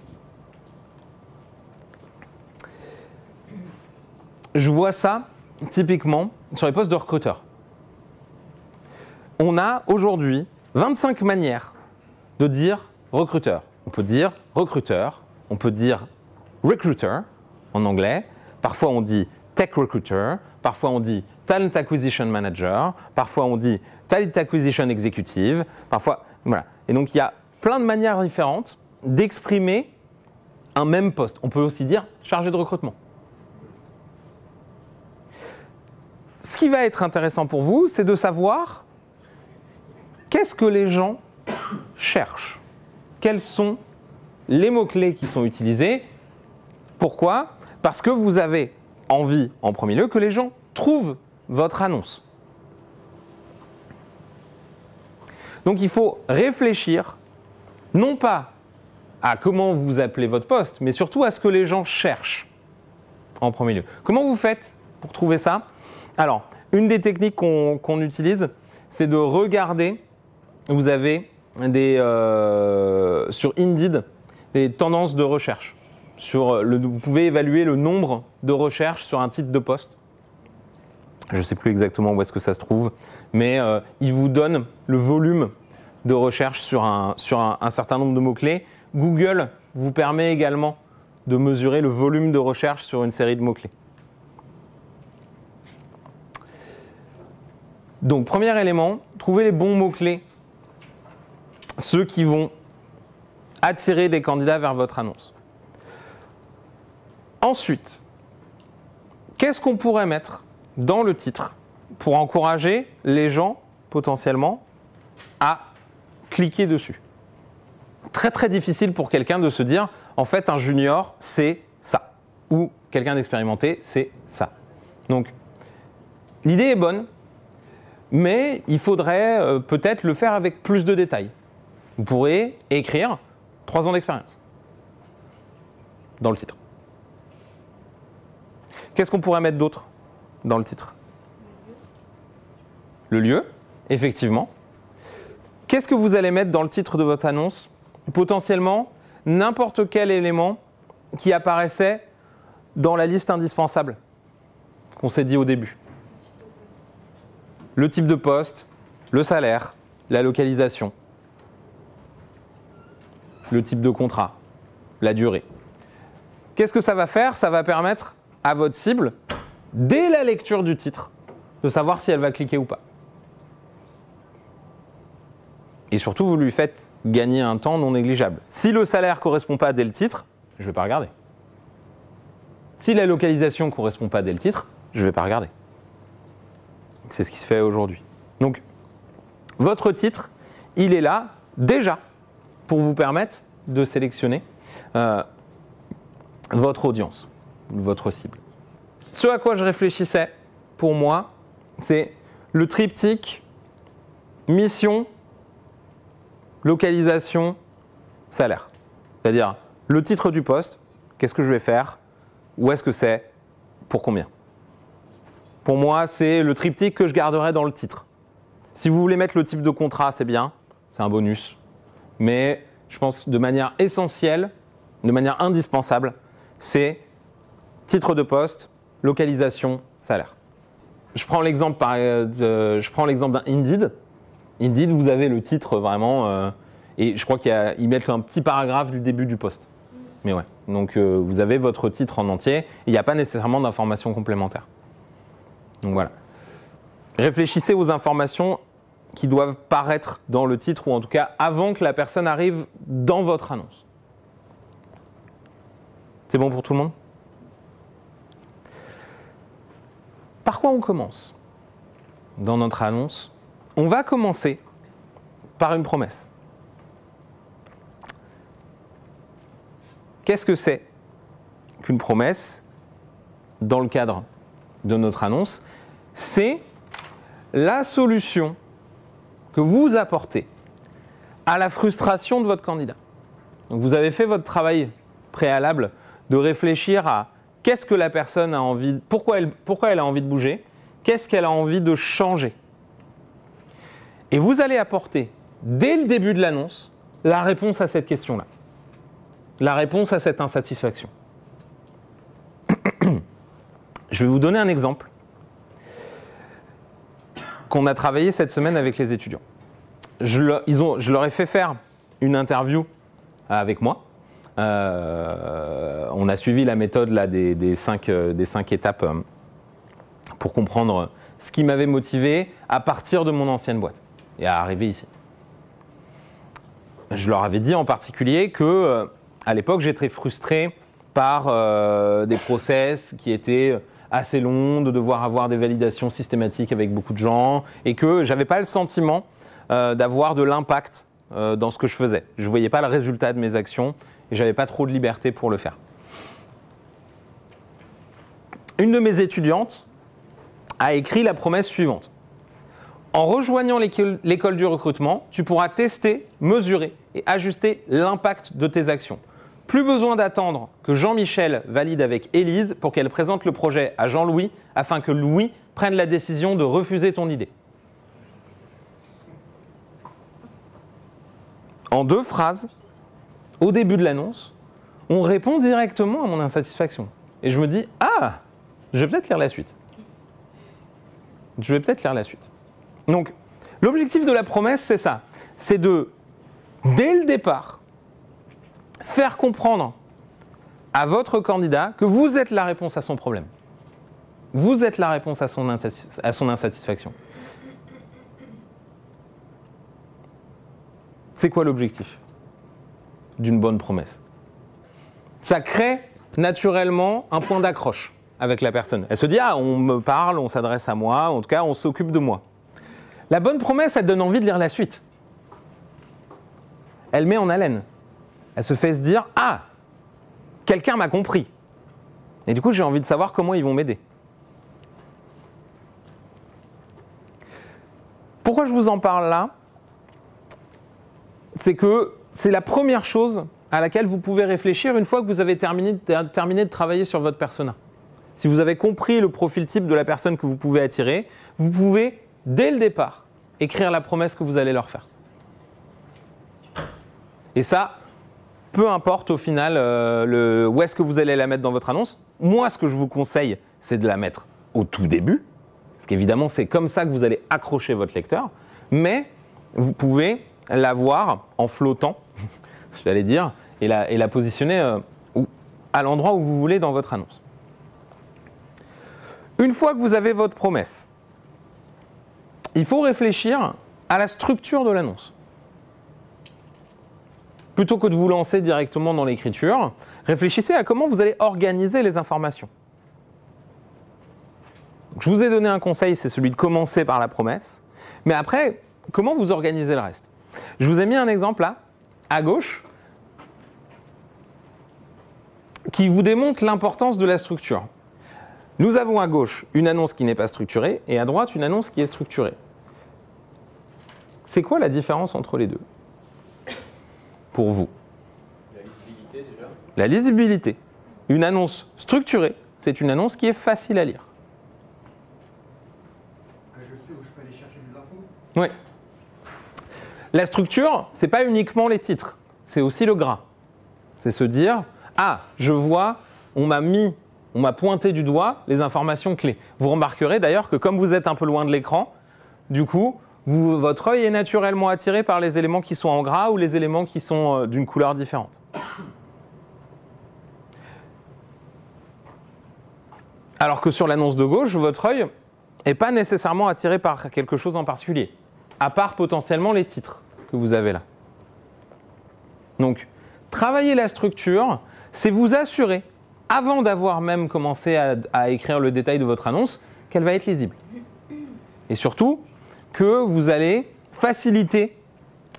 Je vois ça typiquement sur les postes de recruteurs. On a aujourd'hui 25 manières de dire recruteur. On peut dire recruteur, on peut dire recruiter en anglais, parfois on dit tech recruiter, parfois on dit talent acquisition manager, parfois on dit talent acquisition executive, parfois voilà. Et donc il y a plein de manières différentes d'exprimer un même poste. On peut aussi dire chargé de recrutement. Ce qui va être intéressant pour vous, c'est de savoir qu'est-ce que les gens cherchent. Quels sont les mots-clés qui sont utilisés? Pourquoi? Parce que vous avez envie, en premier lieu, que les gens trouvent votre annonce. Donc il faut réfléchir, non pas à comment vous appelez votre poste, mais surtout à ce que les gens cherchent en premier lieu. Comment vous faites pour trouver ça? Alors, une des techniques qu'on utilise, c'est de regarder, vous avez des, euh, sur Indeed des tendances de recherche. Le, vous pouvez évaluer le nombre de recherches sur un titre de poste. Je ne sais plus exactement où est-ce que ça se trouve, mais euh, il vous donne le volume de recherche sur un certain nombre de mots-clés. Google vous permet également de mesurer le volume de recherche sur une série de mots-clés. Donc, premier élément, trouver les bons mots-clés, ceux qui vont attirer des candidats vers votre annonce. Ensuite, qu'est-ce qu'on pourrait mettre dans le titre pour encourager les gens potentiellement à cliquer dessus? Très très difficile pour quelqu'un de se dire en fait un junior c'est ça ou quelqu'un d'expérimenté c'est ça. Donc l'idée est bonne, mais il faudrait euh, peut-être le faire avec plus de détails. Vous pourrez écrire 3 ans d'expérience dans le titre. Qu'est-ce qu'on pourrait mettre d'autre dans le titre? Le lieu, effectivement. Qu'est-ce que vous allez mettre dans le titre de votre annonce? Potentiellement, n'importe quel élément qui apparaissait dans la liste indispensable qu'on s'est dit au début. Le type de poste, le salaire, la localisation, le type de contrat, la durée. Qu'est-ce que ça va faire? Ça va permettre à votre cible, dès la lecture du titre, de savoir si elle va cliquer ou pas. Et surtout, vous lui faites gagner un temps non négligeable. Si le salaire ne correspond pas dès le titre, je ne vais pas regarder. Si la localisation ne correspond pas dès le titre, je ne vais pas regarder. C'est ce qui se fait aujourd'hui. Donc, votre titre, il est là déjà pour vous permettre de sélectionner euh, votre audience, votre cible. Ce à quoi je réfléchissais, pour moi, c'est le triptyque mission, localisation, salaire. C'est-à-dire le titre du poste, qu'est-ce que je vais faire, où est-ce que c'est, pour combien. Pour moi, c'est le triptyque que je garderai dans le titre. Si vous voulez mettre le type de contrat, c'est bien, c'est un bonus. Mais je pense de manière essentielle, de manière indispensable, c'est titre de poste, localisation, salaire. je prends l'exemple par- euh, je prends l'exemple d'un Indeed. Indeed, vous avez le titre vraiment, euh, et je crois qu'ils mettent un petit paragraphe du début du poste. Mais ouais, donc euh, vous avez votre titre en entier, il n'y a pas nécessairement d'informations complémentaires. Donc voilà. Réfléchissez aux informations qui doivent paraître dans le titre, ou en tout cas avant que la personne arrive dans votre annonce. C'est bon pour tout le monde? Par quoi on commence? Dans notre annonce On va commencer par une promesse. Qu'est-ce que c'est qu'une promesse? Dans le cadre de notre annonce C'est la solution que vous apportez à la frustration de votre candidat. Vous avez fait votre travail préalable de réfléchir à qu'est-ce que la personne a envie, pourquoi elle, pourquoi elle a envie de bouger, qu'est-ce qu'elle a envie de changer? Et vous allez apporter, dès le début de l'annonce, la réponse à cette question-là. La réponse à cette insatisfaction. (clears throat) Je vais vous donner un exemple qu'on a travaillé cette semaine avec les étudiants. Je, leur- ai fait faire une interview avec moi. Euh, on a suivi la méthode là, des, cinq, euh, des cinq étapes euh, pour comprendre ce qui m'avait motivé à partir de mon ancienne boîte et à arriver ici. Je leur avais dit en particulier que à l'époque j'étais frustré par des process qui étaient assez longs, de devoir avoir des validations systématiques avec beaucoup de gens et que j'avais pas le sentiment d'avoir de l'impact dans ce que je faisais. Je ne voyais pas le résultat de mes actions et j'avais pas trop de liberté pour le faire. Une de mes étudiantes a écrit la promesse suivante. En rejoignant l'école l'école du recrutement, tu pourras tester, mesurer et ajuster l'impact de tes actions. Plus besoin d'attendre que Jean-Michel valide avec Élise pour qu'elle présente le projet à Jean-Louis afin que Louis prenne la décision de refuser ton idée. En deux phrases, au début de l'annonce, on répond directement à mon insatisfaction. Et je me dis, ah, je vais peut-être lire la suite. Je vais peut-être lire la suite. Donc, l'objectif de la promesse, c'est ça. C'est de, dès le départ, faire comprendre à votre candidat que vous êtes la réponse à son problème. Vous êtes la réponse à son, insatisfaction. C'est quoi l'objectif d'une bonne promesse? Ça crée naturellement un point d'accroche avec la personne. Elle se dit Ah, on me parle, on s'adresse à moi, en tout cas, on s'occupe de moi. La bonne promesse, elle donne envie de lire la suite. Elle met en haleine. Elle se fait se dire Ah, quelqu'un m'a compris. Et du coup, j'ai envie de savoir comment ils vont m'aider. Pourquoi je vous en parle là? C'est que c'est la première chose à laquelle vous pouvez réfléchir une fois que vous avez terminé, de travailler sur votre persona. Si vous avez compris le profil type de la personne que vous pouvez attirer, vous pouvez, dès le départ, écrire la promesse que vous allez leur faire. Et ça, peu importe au final euh, le, où est-ce que vous allez la mettre dans votre annonce. Moi, ce que je vous conseille, c'est de la mettre au tout début, parce qu'évidemment, c'est comme ça que vous allez accrocher votre lecteur. Mais vous pouvez la voir en flottant, (laughs) j'allais dire, et la, positionner euh, à l'endroit où vous voulez dans votre annonce. Une fois que vous avez votre promesse, il faut réfléchir à la structure de l'annonce. Plutôt que de vous lancer directement dans l'écriture, réfléchissez à comment vous allez organiser les informations. Je vous ai donné un conseil, c'est celui de commencer par la promesse. Mais après, comment vous organisez le reste? Je vous ai mis un exemple là, à gauche, qui vous démontre l'importance de la structure. Nous avons à gauche une annonce qui n'est pas structurée et à droite une annonce qui est structurée. C'est quoi la différence entre les deux Pour vous? La visibilité déjà. La lisibilité. Une annonce structurée, c'est une annonce qui est facile à lire. Que je sais où je peux aller chercher des infos Oui. La structure, c'est pas uniquement les titres, c'est aussi le gras. C'est se dire ah, je vois, on m'a mis, on m'a pointé du doigt les informations clés. Vous remarquerez d'ailleurs que comme vous êtes un peu loin de l'écran, du coup, votre œil est naturellement attiré par les éléments qui sont en gras ou les éléments qui sont euh, d'une couleur différente. Alors que sur l'annonce de gauche, votre œil n'est pas nécessairement attiré par quelque chose en particulier, à part potentiellement les titres que vous avez là. Donc, travailler la structure, c'est vous assurer, avant d'avoir même commencé à, écrire le détail de votre annonce, qu'elle va être lisible. Et surtout, que vous allez faciliter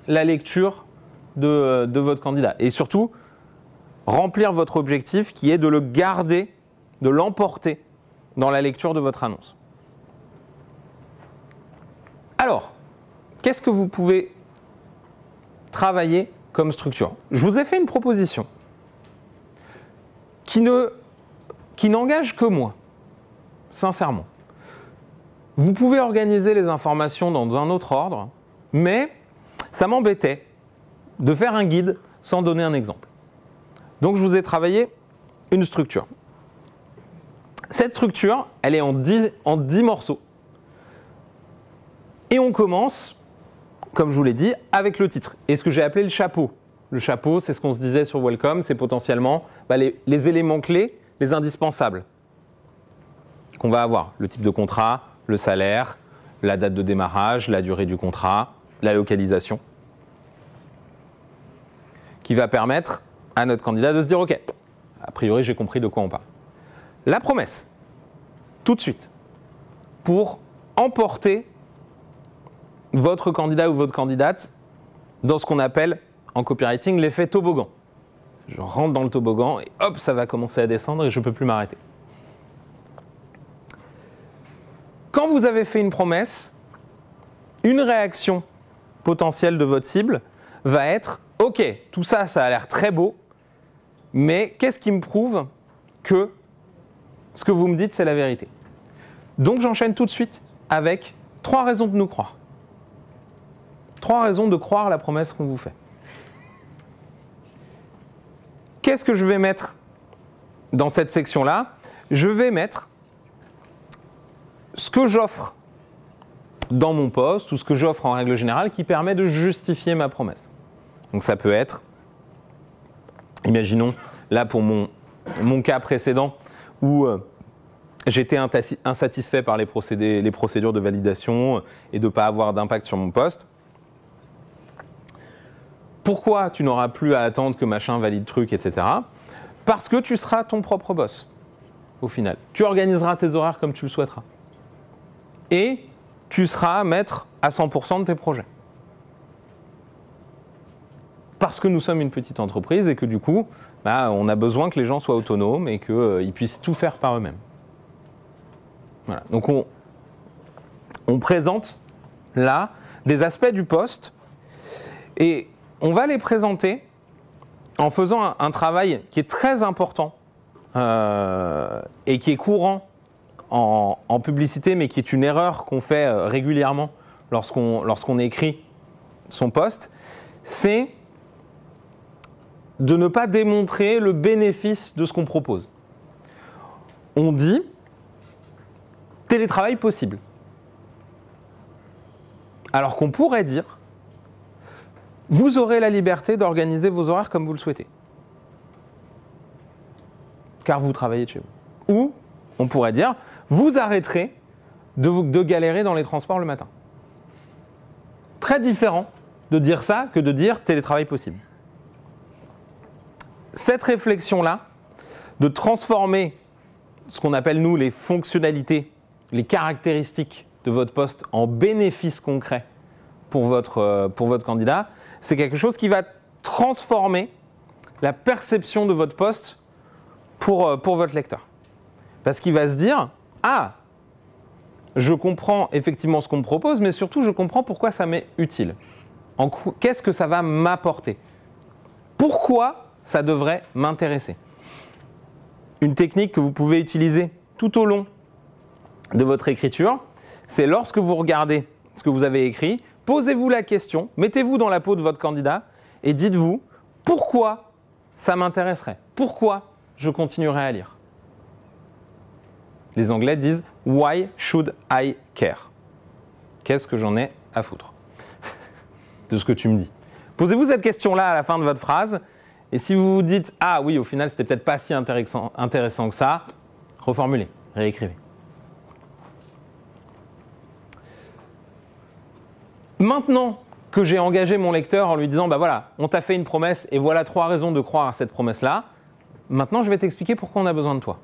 la lecture de, de votre candidat. Et surtout, remplir votre objectif qui est de le garder, de l'emporter dans la lecture de votre annonce. Alors, qu'est-ce que vous pouvez travailler comme structure Je vous ai fait une proposition qui ne qui n'engage que moi, sincèrement. Vous pouvez organiser les informations dans un autre ordre, mais ça m'embêtait de faire un guide sans donner un exemple. Donc je vous ai travaillé une structure. Cette structure, elle est en 10, en 10 morceaux. Et on commence, comme je vous l'ai dit, avec le titre. Et ce que j'ai appelé le chapeau. Le chapeau, c'est ce qu'on se disait sur Welcome, c'est potentiellement bah, les, les éléments clés, les indispensables qu'on va avoir. Le type de contrat, le salaire, la date de démarrage, la durée du contrat, la localisation. Qui va permettre à notre candidat de se dire, OK, a priori j'ai compris de quoi on parle. La promesse, tout de suite, pour emporter votre candidat ou votre candidate dans ce qu'on appelle en copywriting l'effet toboggan. Je rentre dans le toboggan et hop, ça va commencer à descendre et je ne peux plus m'arrêter. Quand vous avez fait une promesse, une réaction potentielle de votre cible va être OK, tout ça, ça a l'air très beau, mais qu'est-ce qui me prouve que ce que vous me dites, c'est la vérité? Donc j'enchaîne tout de suite avec trois raisons de nous croire. Trois raisons de croire la promesse qu'on vous fait. Qu'est-ce que je vais mettre dans cette section-là? Je vais mettre ce que j'offre dans mon poste ou ce que j'offre en règle générale qui permet de justifier ma promesse. Donc ça peut être, imaginons là pour mon, mon cas précédent où euh, j'étais insatisfait par les, les procédures de validation et de ne pas avoir d'impact sur mon poste. Pourquoi tu n'auras plus à attendre que machin valide truc, etc. Parce que tu seras ton propre boss, au final. Tu organiseras tes horaires comme tu le souhaiteras. Et tu seras maître à 100% de tes projets. Parce que nous sommes une petite entreprise et que du coup, bah, on a besoin que les gens soient autonomes et qu'ils puissent tout faire par eux-mêmes. Voilà. Donc on, on présente là des aspects du poste et on va les présenter en faisant un, travail qui est très important euh, et qui est courant en, publicité, mais qui est une erreur qu'on fait euh, régulièrement lorsqu'on écrit son poste, c'est de ne pas démontrer le bénéfice de ce qu'on propose. On dit télétravail possible. Alors qu'on pourrait dire vous aurez la liberté d'organiser vos horaires comme vous le souhaitez. Car vous travaillez chez vous. Ou on pourrait dire vous arrêterez de galérer dans les transports le matin. Très différent de dire ça que de dire télétravail possible. Cette réflexion-là, de transformer ce qu'on appelle nous les fonctionnalités, les caractéristiques de votre poste en bénéfices concrets pour votre, euh, pour votre candidat, c'est quelque chose qui va transformer la perception de votre poste pour, euh, pour votre lecteur. Parce qu'il va se dire, ah, je comprends effectivement ce qu'on me propose, mais surtout je comprends pourquoi ça m'est utile. Qu'est-ce que ça va m'apporter? Pourquoi ça devrait m'intéresser? Une technique que vous pouvez utiliser tout au long de votre écriture, c'est lorsque vous regardez ce que vous avez écrit, posez-vous la question, mettez-vous dans la peau de votre candidat et dites-vous pourquoi ça m'intéresserait? Pourquoi je continuerai à lire? Les Anglais disent Why should I care? Qu'est-ce que j'en ai à foutre? De ce que tu me dis Posez-vous cette question-là à la fin de votre phrase. Et si vous vous dites Ah oui, au final, c'était peut-être pas si intéressant, intéressant que ça, reformulez, réécrivez. Maintenant que j'ai engagé mon lecteur en lui disant, bah voilà, on t'a fait une promesse et voilà trois raisons de croire à cette promesse-là, maintenant je vais t'expliquer pourquoi on a besoin de toi.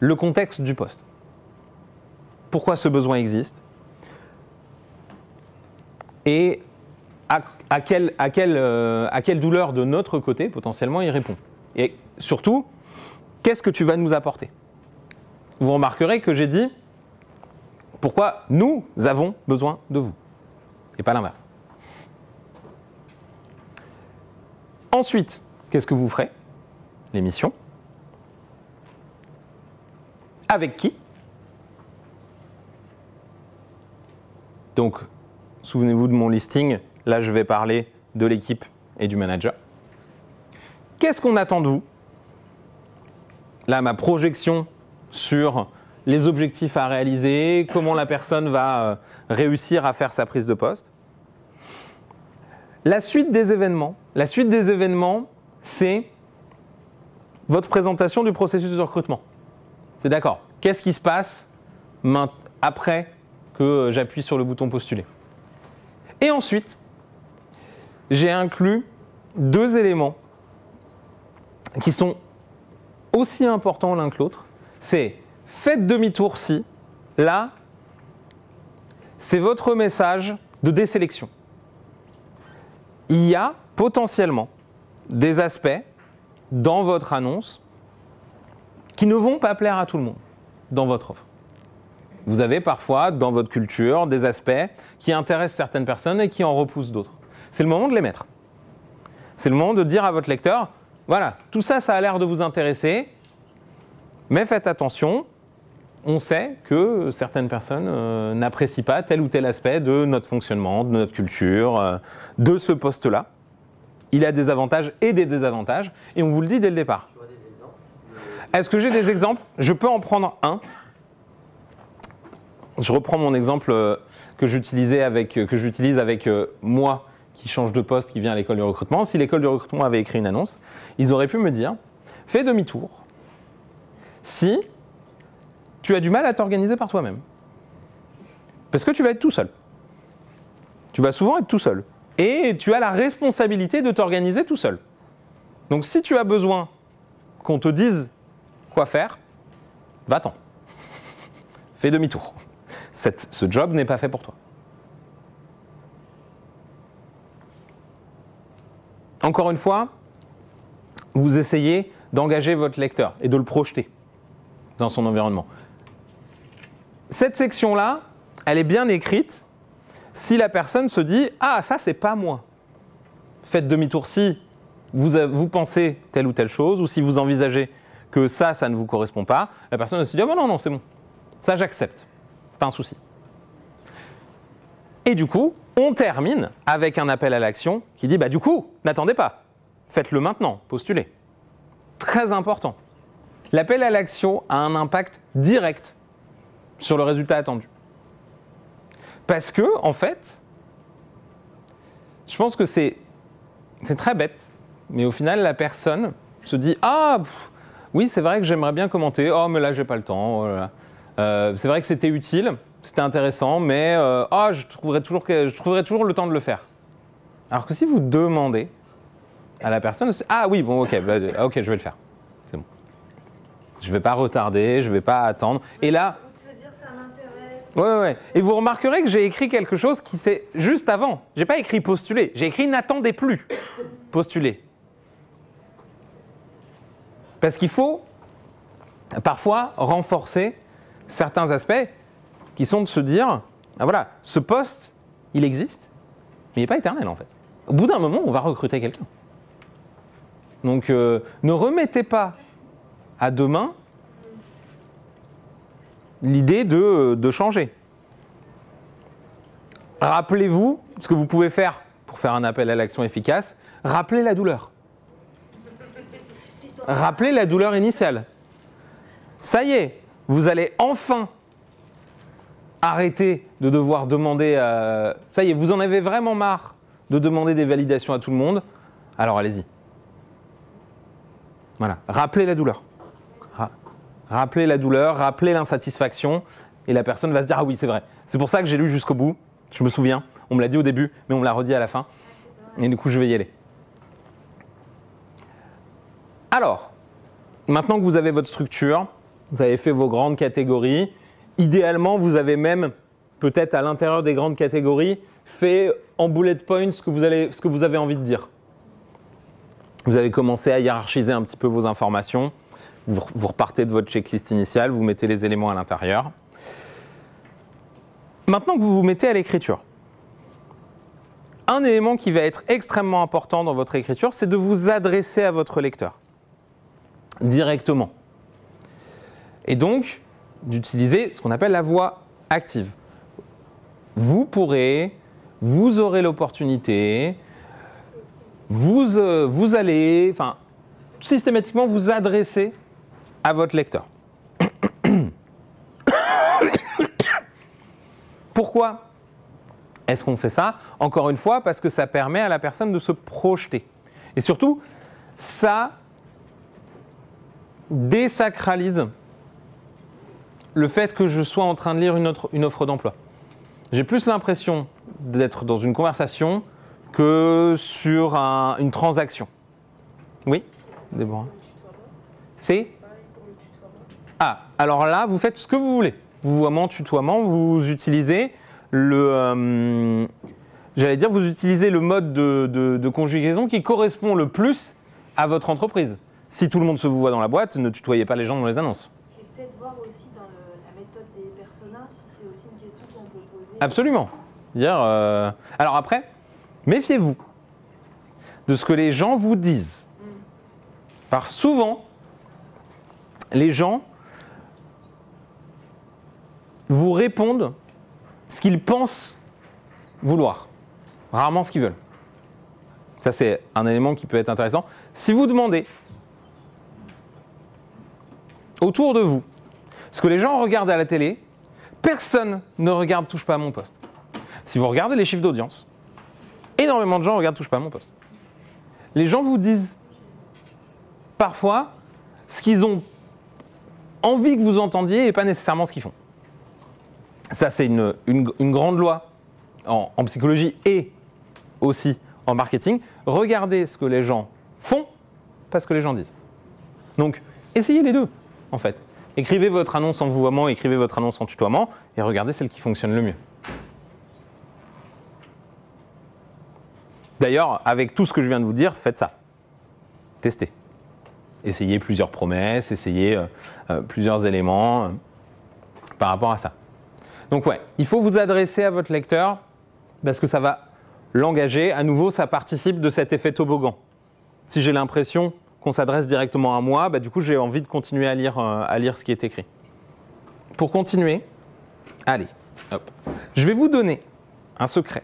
Le contexte du poste. Pourquoi ce besoin existe et à, à euh, à quelle douleur de notre côté potentiellement il répond. Et surtout, qu'est-ce que tu vas nous apporter? Vous remarquerez que j'ai dit pourquoi nous avons besoin de vous? Et pas l'inverse. Ensuite, qu'est-ce que vous ferez? L'émission. Avec qui? Donc, souvenez-vous de mon listing. Là, je vais parler de l'équipe et du manager. Qu'est-ce qu'on attend de vous? Là, ma projection sur les objectifs à réaliser, comment la personne va euh, réussir à faire sa prise de poste. La suite des événements. La suite des événements, c'est votre présentation du processus de recrutement. C'est d'accord. Qu'est-ce qui se passe après que j'appuie sur le bouton postuler? Et ensuite, j'ai inclus deux éléments qui sont aussi importants l'un que l'autre. C'est faites demi-tour si, là, c'est votre message de désélection. Il y a potentiellement des aspects dans votre annonce qui ne vont pas plaire à tout le monde dans votre offre. Vous avez parfois dans votre culture des aspects qui intéressent certaines personnes et qui en repoussent d'autres. C'est le moment de les mettre. C'est le moment de dire à votre lecteur, voilà, tout ça, ça a l'air de vous intéresser, mais faites attention, on sait que certaines personnes euh, n'apprécient pas tel ou tel aspect de notre fonctionnement, de notre culture, euh, de ce poste-là. Il a des avantages et des désavantages, et on vous le dit dès le départ. Est-ce que j'ai des exemples? Je peux en prendre un. Je reprends mon exemple euh, que j'utilisais avec, que j'utilise avec moi qui change de poste, qui vient à l'école du recrutement. Si l'école du recrutement avait écrit une annonce, ils auraient pu me dire fais demi-tour. Si tu as du mal à t'organiser par toi-même. Parce que tu vas être tout seul. Tu vas souvent être tout seul. Et tu as la responsabilité de t'organiser tout seul. Donc si tu as besoin qu'on te dise quoi faire, va-t'en. (laughs) Fais demi-tour. Ce job n'est pas fait pour toi. Encore une fois, vous essayez d'engager votre lecteur et de le projeter dans son environnement cette section-là, elle est bien écrite si la personne se dit Ah, ça, c'est pas moi. Faites demi-tour si vous, vous pensez telle ou telle chose, ou si vous envisagez que ça, ça ne vous correspond pas, la personne se dit Ah, bon, non, non, c'est bon. Ça, j'accepte. C'est pas un souci. Et du coup, on termine avec un appel à l'action qui dit Bah, du coup, n'attendez pas. Faites-le maintenant, postulez. Très important. L'appel à l'action a un impact direct sur le résultat attendu. Parce que, en fait, je pense que c'est, très bête, mais au final, la personne se dit Ah, oui, c'est vrai que j'aimerais bien commenter, oh, mais là, j'ai pas le temps. Oh euh, c'est vrai que c'était utile, c'était intéressant, mais euh, oh, je, trouverais toujours je trouverais toujours le temps de le faire. Alors que si vous demandez à la personne, ah oui, bon, ok, bah, ok, je vais le faire. C'est bon. Je vais pas retarder, je vais pas attendre. Et là, Ouais, ouais. Et vous remarquerez que j'ai écrit quelque chose qui c'est juste avant. J'ai pas écrit postuler, j'ai écrit n'attendez plus postuler. Parce qu'il faut parfois renforcer certains aspects qui sont de se dire ah, voilà, ce poste, il existe, mais il n'est pas éternel en fait. Au bout d'un moment, on va recruter quelqu'un. Donc euh, ne remettez pas à demain l'idée de, changer. Rappelez-vous ce que vous pouvez faire pour faire un appel à l'action efficace. Rappelez la douleur. Rappelez la douleur initiale. Ça y est, vous allez enfin arrêter de devoir demander. euh, ça y est, vous en avez vraiment marre de demander des validations à tout le monde. Alors allez-y. Voilà. Rappelez la douleur. Ra- rappelez la douleur, rappelez l'insatisfaction, et la personne va se dire ah oui c'est vrai. C'est pour ça que j'ai lu jusqu'au bout. Je me souviens. On me l'a dit au début, mais on me l'a redit à la fin. Et du coup je vais y aller. Alors, maintenant que vous avez votre structure, vous avez fait vos grandes catégories, idéalement, vous avez même, peut-être à l'intérieur des grandes catégories, fait en bullet points ce que vous, allez, ce que vous avez envie de dire. Vous avez commencé à hiérarchiser un petit peu vos informations. Vous, repartez de votre checklist initiale, vous mettez les éléments à l'intérieur. Maintenant que vous vous mettez à l'écriture, un élément qui va être extrêmement important dans votre écriture, c'est de vous adresser à votre lecteur directement. Et donc, d'utiliser ce qu'on appelle la voix active. Vous pourrez, vous aurez l'opportunité, vous, euh, vous allez, enfin, systématiquement vous adresser à votre lecteur. (coughs) Pourquoi est-ce qu'on fait ça? Encore une fois, parce que ça permet à la personne de se projeter. Et surtout, ça désacralise le fait que je sois en train de lire une, offre d'emploi. J'ai plus l'impression d'être dans une conversation que sur un- une transaction. Oui? C'est Ah, alors là, vous faites ce que vous voulez. Vouvoiement, tutoiement, vous utilisez le. euh, J'allais dire, vous utilisez le mode de, de- de conjugaison qui correspond le plus à votre entreprise. Si tout le monde se vous voit dans la boîte, ne tutoyez pas les gens dans les annonces. Et peut-être voir aussi dans le- la méthode des personas si c'est aussi une question qu'on peut poser. Absolument. Dire, euh, Alors après, méfiez-vous de ce que les gens vous disent. Par souvent, les gens vous répondent ce qu'ils pensent vouloir, rarement ce qu'ils veulent. Ça, c'est un élément qui peut être intéressant. Si vous demandez autour de vous ce que les gens regardent à la télé, personne ne regarde Touche pas à mon poste. Si vous regardez les chiffres d'audience, énormément de gens regardent Touche pas à mon poste. Les gens vous disent parfois ce qu'ils ont envie que vous entendiez et pas nécessairement ce qu'ils font. Ça, c'est une, grande loi en, en psychologie et aussi en marketing. Regardez ce que les gens font, pas ce que les gens disent. Donc, essayez les deux, en fait. Écrivez votre annonce en vouvoiement, écrivez votre annonce en tutoiement, et regardez celle qui fonctionne le mieux. D'ailleurs, avec tout ce que je viens de vous dire, faites ça. Testez. Essayez plusieurs promesses, essayez euh, euh, plusieurs éléments euh, par rapport à ça. Donc ouais, il faut vous adresser à votre lecteur parce que ça va l'engager. À nouveau, ça participe de cet effet toboggan. Si j'ai l'impression qu'on s'adresse directement à moi, bah, du coup, j'ai envie de continuer à lire, euh, à lire ce qui est écrit. Pour continuer, allez, hop. je vais vous donner un secret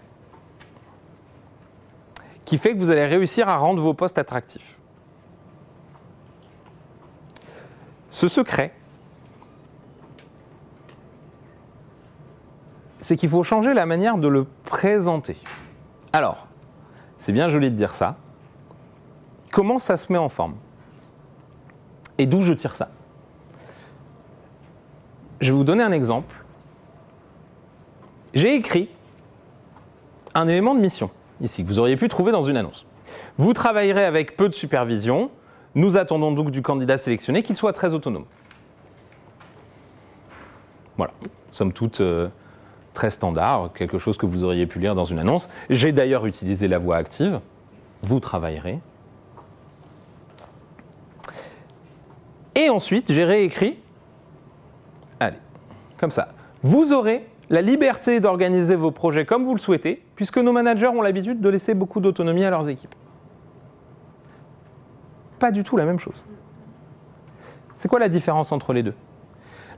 qui fait que vous allez réussir à rendre vos postes attractifs. Ce secret, c'est qu'il faut changer la manière de le présenter. Alors, c'est bien joli de dire ça. Comment ça se met en forme? Et d'où je tire ça? Je vais vous donner un exemple. J'ai écrit un élément de mission, ici, que vous auriez pu trouver dans une annonce. Vous travaillerez avec peu de supervision. Nous attendons donc du candidat sélectionné qu'il soit très autonome. Voilà, somme toute euh, très standard, quelque chose que vous auriez pu lire dans une annonce. J'ai d'ailleurs utilisé la voix active. Vous travaillerez. Et ensuite, j'ai réécrit. Allez, comme ça. Vous aurez la liberté d'organiser vos projets comme vous le souhaitez, puisque nos managers ont l'habitude de laisser beaucoup d'autonomie à leurs équipes. Pas du tout la même chose. C'est quoi la différence entre les deux?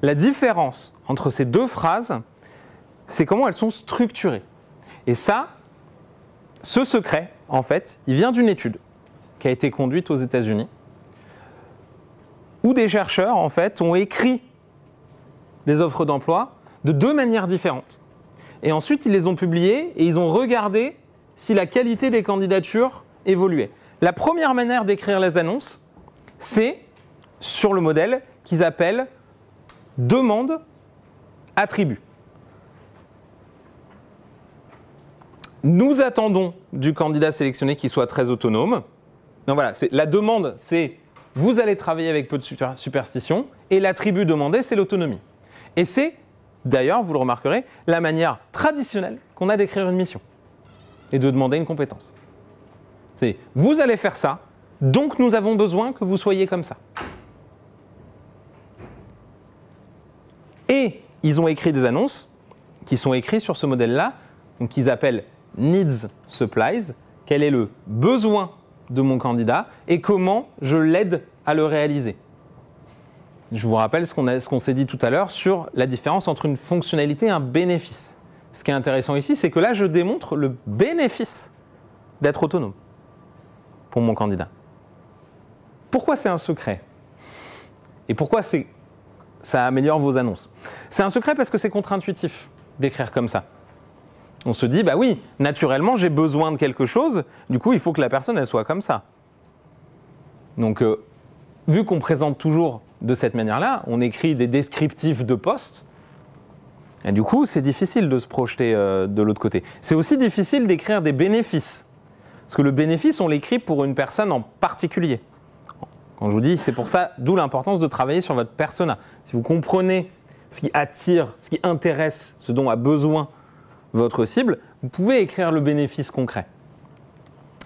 La différence entre ces deux phrases, c'est comment elles sont structurées. Et ça, ce secret, en fait, il vient d'une étude qui a été conduite aux États-Unis, où des chercheurs, en fait, ont écrit des offres d'emploi de deux manières différentes. Et ensuite, ils les ont publiées et ils ont regardé si la qualité des candidatures évoluait. La première manière d'écrire les annonces, c'est sur le modèle qu'ils appellent demande attribut. Nous attendons du candidat sélectionné qu'il soit très autonome. Donc voilà, la demande, c'est vous allez travailler avec peu de super- superstition, et l'attribut demandé, c'est l'autonomie. Et c'est, d'ailleurs, vous le remarquerez, la manière traditionnelle qu'on a d'écrire une mission et de demander une compétence. C'est vous allez faire ça, donc nous avons besoin que vous soyez comme ça. Et ils ont écrit des annonces qui sont écrites sur ce modèle-là, donc qu'ils appellent Needs Supplies. Quel est le besoin de mon candidat et comment je l'aide à le réaliser. Je vous rappelle ce qu'on s'est dit tout à l'heure sur la différence entre une fonctionnalité et un bénéfice. Ce qui est intéressant ici, c'est que là, je démontre le bénéfice d'être autonome pour mon candidat. Pourquoi c'est un secret? Et pourquoi ça améliore vos annonces? C'est un secret parce que c'est contre-intuitif d'écrire comme ça. On se dit, bah oui, naturellement, j'ai besoin de quelque chose, du coup, il faut que la personne, elle soit comme ça. Donc, euh, vu qu'on présente toujours de cette manière-là, on écrit des descriptifs de poste, et du coup, c'est difficile de se projeter euh, de l'autre côté. C'est aussi difficile d'écrire des bénéfices. Parce que le bénéfice, on l'écrit pour une personne en particulier. Quand je vous dis, c'est pour ça, d'où l'importance de travailler sur votre persona. Si vous comprenez ce qui attire, ce qui intéresse, ce dont a besoin votre cible, vous pouvez écrire le bénéfice concret.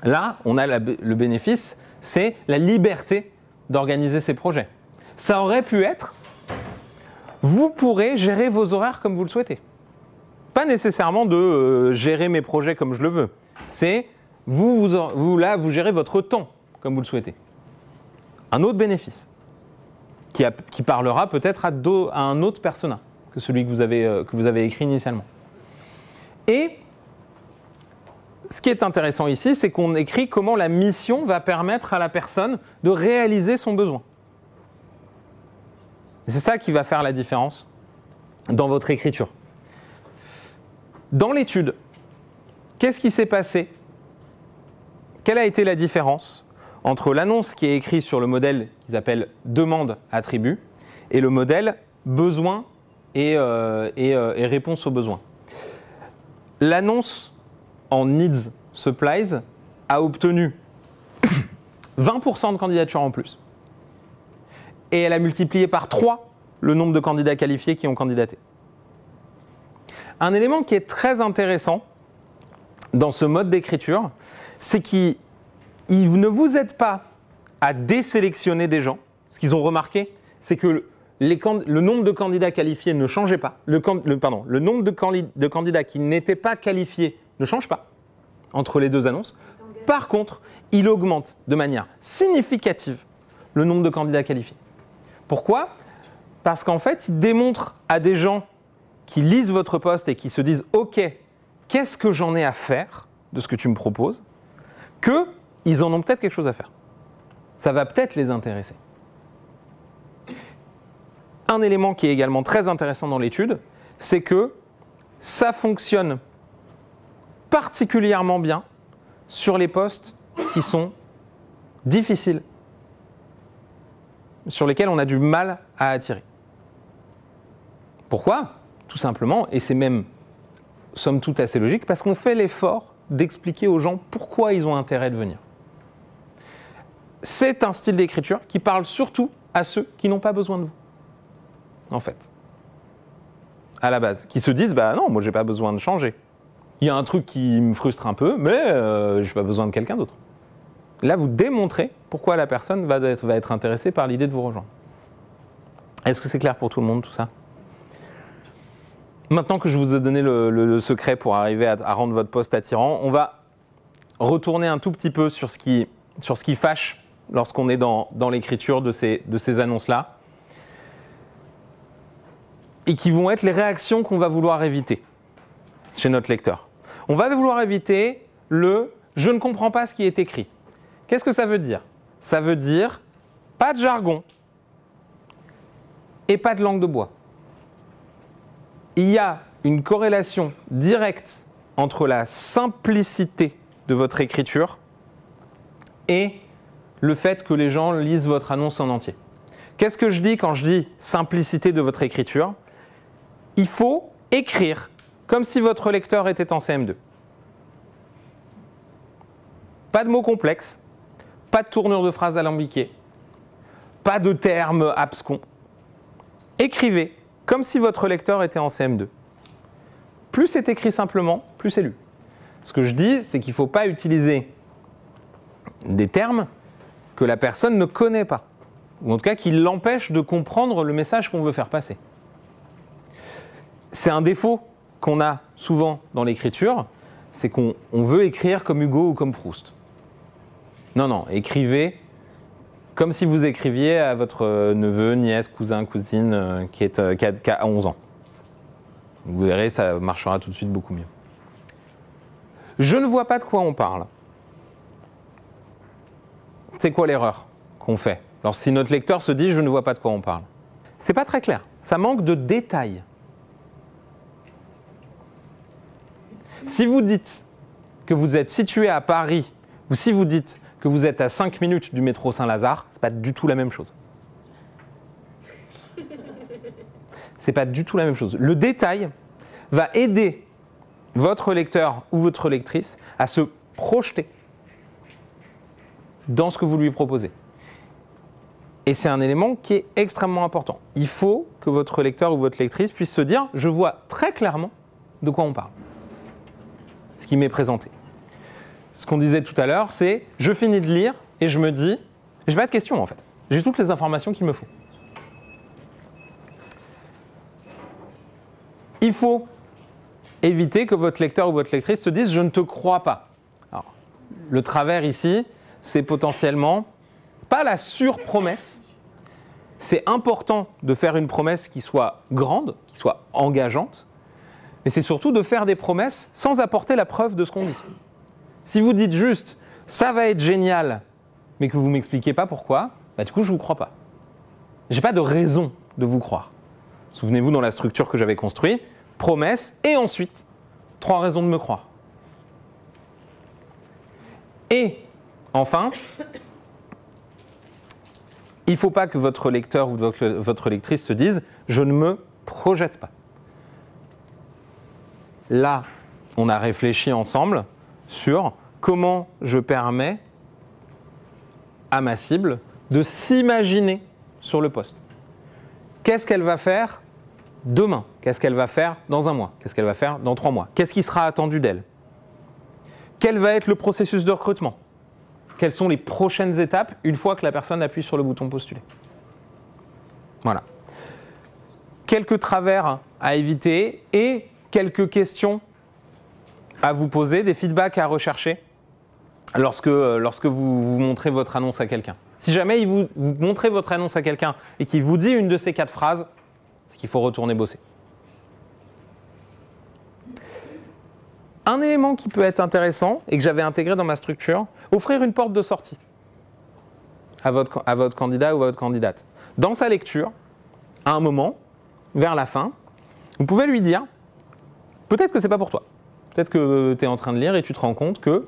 Là, on a le bénéfice, c'est la liberté d'organiser ses projets. Ça aurait pu être, vous pourrez gérer vos horaires comme vous le souhaitez. Pas nécessairement de euh, gérer mes projets comme je le veux. C'est vous, là, vous gérez votre temps comme vous le souhaitez. Un autre bénéfice qui, parlera peut-être à, un autre persona que celui que vous avez, euh, que vous avez écrit initialement. Et ce qui est intéressant ici, c'est qu'on écrit comment la mission va permettre à la personne de réaliser son besoin. C'est ça qui va faire la différence dans votre écriture. Dans l'étude, qu'est-ce qui s'est passé? Quelle a été la différence entre l'annonce qui est écrite sur le modèle qu'ils appellent demande attribut et le modèle besoin et, euh, euh, et réponse aux besoins? L'annonce en Needs Supplies a obtenu (coughs) 20% de candidatures en plus. Et elle a multiplié par 3 le nombre de candidats qualifiés qui ont candidaté. Un élément qui est très intéressant dans ce mode d'écriture, c'est qu'il il ne vous aide pas à désélectionner des gens. Ce qu'ils ont remarqué, c'est que le nombre de candidats qualifiés ne changeait pas. Le, nombre de candidats qui n'étaient pas qualifiés ne change pas entre les deux annonces. Par contre, il augmente de manière significative le nombre de candidats qualifiés. Pourquoi? Parce qu'en fait, il démontre à des gens qui lisent votre poste et qui se disent OK, qu'est-ce que j'en ai à faire de ce que tu me proposes? que ils en ont peut-être quelque chose à faire. Ça va peut-être les intéresser. Un élément qui est également très intéressant dans l'étude, c'est que ça fonctionne particulièrement bien sur les postes qui sont difficiles, sur lesquels on a du mal à attirer. Pourquoi? Tout simplement, et c'est même somme toute assez logique, parce qu'on fait l'effort d'expliquer aux gens pourquoi ils ont intérêt de venir. C'est un style d'écriture qui parle surtout à ceux qui n'ont pas besoin de vous, en fait, à la base, qui se disent bah non, moi j'ai pas besoin de changer. Il y a un truc qui me frustre un peu, mais euh, j'ai pas besoin de quelqu'un d'autre. Là, vous démontrez pourquoi la personne va être, intéressée par l'idée de vous rejoindre. Est-ce que c'est clair pour tout le monde tout ça? Maintenant que je vous ai donné le secret pour arriver à, à rendre votre poste attirant, on va retourner un tout petit peu sur ce qui, sur ce qui fâche lorsqu'on est dans, dans l'écriture de ces, de ces annonces-là, et qui vont être les réactions qu'on va vouloir éviter chez notre lecteur. On va vouloir éviter le je ne comprends pas ce qui est écrit. Qu'est-ce que ça veut dire? Ça veut dire pas de jargon et pas de langue de bois. il y a une corrélation directe entre la simplicité de votre écriture et le fait que les gens lisent votre annonce en entier. Qu'est-ce que je dis quand je dis simplicité de votre écriture? Il faut écrire comme si votre lecteur était en CM2. Pas de mots complexes, pas de tournure de phrases alambiquées, pas de termes abscons. Écrivez comme si votre lecteur était en CM2. Plus c'est écrit simplement, plus c'est lu. Ce que je dis, c'est qu'il ne faut pas utiliser des termes que la personne ne connaît pas, ou en tout cas qui l'empêchent de comprendre le message qu'on veut faire passer. C'est un défaut qu'on a souvent dans l'écriture, c'est qu'on veut écrire comme Hugo ou comme Proust. Non, non, écrivez comme si vous écriviez à votre neveu, nièce, cousin, cousine euh, qui, est, euh, qui a 11 ans. Vous verrez, ça marchera tout de suite beaucoup mieux. Je ne vois pas de quoi on parle. C'est quoi l'erreur qu'on fait? Alors si notre lecteur se dit je ne vois pas de quoi on parle, c'est pas très clair. Ça manque de détails. Si vous dites que vous êtes situé à Paris, ou si vous dites que vous êtes à 5 minutes du métro Saint-Lazare, c'est pas du tout la même chose. C'est pas du tout la même chose. Le détail va aider votre lecteur ou votre lectrice à se projeter dans ce que vous lui proposez. Et c'est un élément qui est extrêmement important. Il faut que votre lecteur ou votre lectrice puisse se dire, je vois très clairement de quoi on parle. Ce qui m'est présenté. Ce qu'on disait tout à l'heure, c'est, je finis de lire et je me dis, j'ai pas de questions en fait. J'ai toutes les informations qu'il me faut. Il faut éviter que votre lecteur ou votre lectrice se dise je ne te crois pas. Alors, le travers ici, c'est potentiellement pas la surpromesse. C'est important de faire une promesse qui soit grande, qui soit engageante, mais c'est surtout de faire des promesses sans apporter la preuve de ce qu'on dit. Si vous dites juste ça va être génial, mais que vous ne m'expliquez pas pourquoi, bah, du coup je ne vous crois pas. J'ai pas de raison de vous croire. Souvenez-vous dans la structure que j'avais construite, promesse et ensuite trois raisons de me croire. Et enfin, il ne faut pas que votre lecteur ou votre, votre lectrice se dise je ne me projette pas. Là, on a réfléchi ensemble sur comment je permets à ma cible de s'imaginer sur le poste. Qu'est-ce qu'elle va faire demain? Qu'est-ce qu'elle va faire dans un mois? Qu'est-ce qu'elle va faire dans trois mois? Qu'est-ce qui sera attendu d'elle? Quel va être le processus de recrutement? Quelles sont les prochaines étapes une fois que la personne appuie sur le bouton postuler? Voilà. Quelques travers à éviter et quelques questions à vous poser, des feedbacks à rechercher lorsque, lorsque vous, vous montrez votre annonce à quelqu'un. Si jamais vous, vous montrez votre annonce à quelqu'un et qu'il vous dit une de ces quatre phrases, c'est qu'il faut retourner bosser. Un élément qui peut être intéressant et que j'avais intégré dans ma structure, offrir une porte de sortie à votre candidat ou à votre candidate. Dans sa lecture, à un moment, vers la fin, vous pouvez lui dire, peut-être que c'est pas pour toi. Peut-être que tu es en train de lire et tu te rends compte que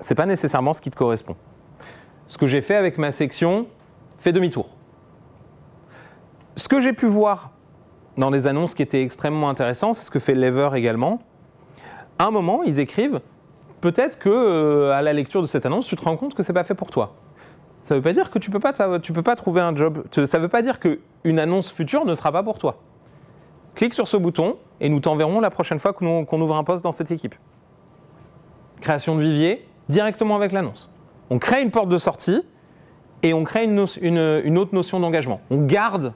c'est pas nécessairement ce qui te correspond. Ce que j'ai fait avec ma section, fait demi-tour. Ce que j'ai pu voir dans les annonces qui étaient extrêmement intéressantes, c'est ce que fait Lever également. À un moment, ils écrivent peut-être que euh, à la lecture de cette annonce, tu te rends compte que c'est pas fait pour toi. Ça ne veut pas dire que tu peux pas tu peux pas trouver un job. Ça ne veut pas dire qu'une annonce future ne sera pas pour toi. Clique sur ce bouton et nous t'enverrons la prochaine fois qu'on ouvre un poste dans cette équipe. Création de vivier directement avec l'annonce. On crée une porte de sortie et on crée une, une, autre notion d'engagement. On garde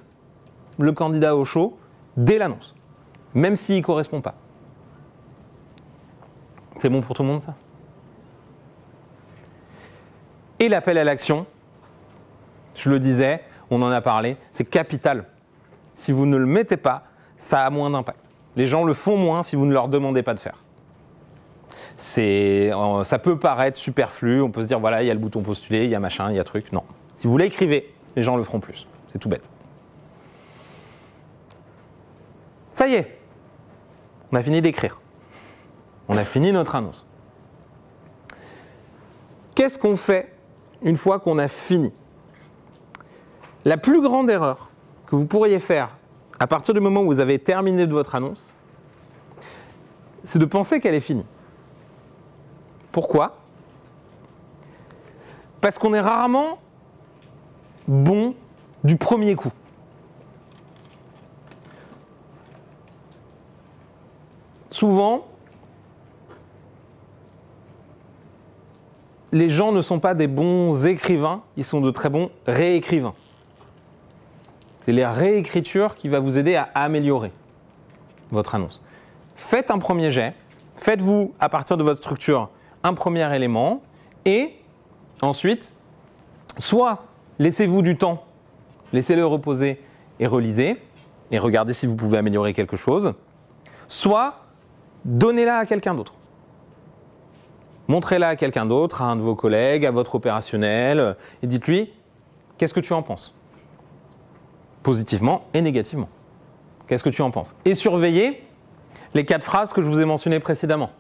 le candidat au chaud dès l'annonce, même s'il ne correspond pas. C'est bon pour tout le monde ça? Et l'appel à l'action, je le disais, on en a parlé, c'est capital. Si vous ne le mettez pas, ça a moins d'impact. Les gens le font moins si vous ne leur demandez pas de faire. C'est, euh, ça peut paraître superflu, on peut se dire voilà, il y a le bouton postuler, il y a machin, il y a truc. Non. Si vous l'écrivez, les gens le feront plus. C'est tout bête. Ça y est, on a fini d'écrire. On a fini notre annonce. Qu'est-ce qu'on fait une fois qu'on a fini? La plus grande erreur que vous pourriez faire à partir du moment où vous avez terminé votre annonce, c'est de penser qu'elle est finie. Pourquoi? Parce qu'on est rarement bon du premier coup. Souvent, les gens ne sont pas des bons écrivains, ils sont de très bons réécrivains. C'est la réécriture qui va vous aider à améliorer votre annonce. Faites un premier jet, faites-vous à partir de votre structure un premier élément. Et ensuite, soit laissez-vous du temps, laissez-le reposer et relisez. Et regardez si vous pouvez améliorer quelque chose, soit donnez-la à quelqu'un d'autre. Montrez-la à quelqu'un d'autre, à un de vos collègues, à votre opérationnel, et dites-lui, qu'est-ce que tu en penses? Positivement et négativement. Qu'est-ce que tu en penses? Et surveillez les quatre phrases que je vous ai mentionnées précédemment.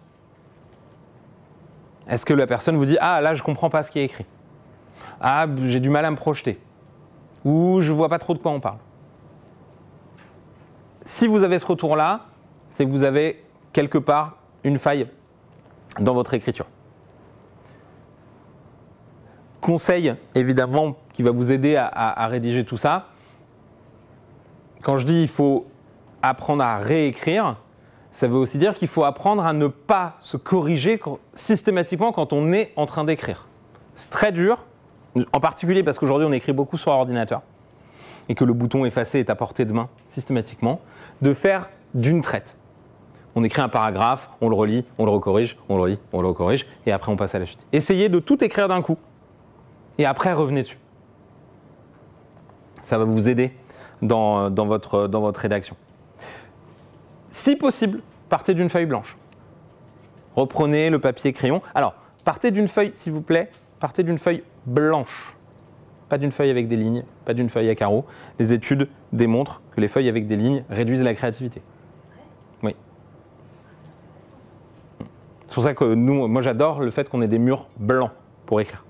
Est-ce que la personne vous dit Ah, là, je ne comprends pas ce qui est écrit Ah, j'ai du mal à me projeter Ou je ne vois pas trop de quoi on parle Si vous avez ce retour-là, c'est que vous avez quelque part une faille dans votre écriture. Conseil, évidemment, qui va vous aider à, à rédiger tout ça. Quand je dis il faut apprendre à réécrire, ça veut aussi dire qu'il faut apprendre à ne pas se corriger systématiquement quand on est en train d'écrire. C'est très dur, en particulier parce qu'aujourd'hui on écrit beaucoup sur ordinateur et que le bouton effacer est à portée de main systématiquement, de faire d'une traite. On écrit un paragraphe, on le relit, on le recorrige, on le relit, on le recorrige, et après on passe à la suite. Essayez de tout écrire d'un coup, et après revenez dessus. Ça va vous aider dans, votre, dans votre rédaction. Si possible, partez d'une feuille blanche. Reprenez le papier crayon. Alors, partez d'une feuille, s'il vous plaît, partez d'une feuille blanche. Pas d'une feuille avec des lignes, pas d'une feuille à carreaux. Les études démontrent que les feuilles avec des lignes réduisent la créativité. Oui. C'est pour ça que nous, moi j'adore le fait qu'on ait des murs blancs pour écrire.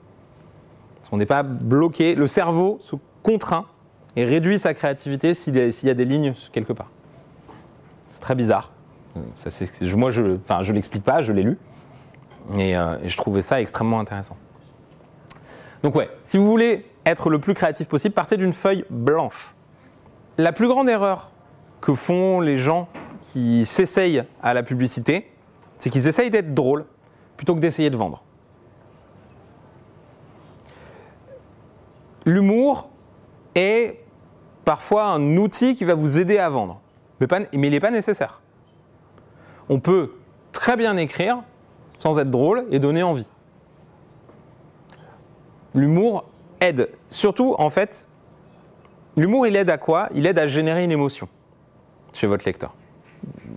Qu'on n'est pas bloqué. Le cerveau se contraint et réduit sa créativité s'il y a des lignes quelque part. C'est très bizarre. Moi, je ne l'explique pas, je l'ai lu. Et, euh, et, je trouvais ça extrêmement intéressant. Donc ouais, si vous voulez être le plus créatif possible, partez d'une feuille blanche. La plus grande erreur que font les gens qui s'essayent à la publicité, c'est qu'ils essayent d'être drôles plutôt que d'essayer de vendre. L'humour est parfois un outil qui va vous aider à vendre mais, il n'est pas nécessaire. On peut très bien écrire sans être drôle et donner envie. L'humour aide. Surtout, en fait, l'humour, il aide à quoi? Il aide à générer une émotion chez votre lecteur.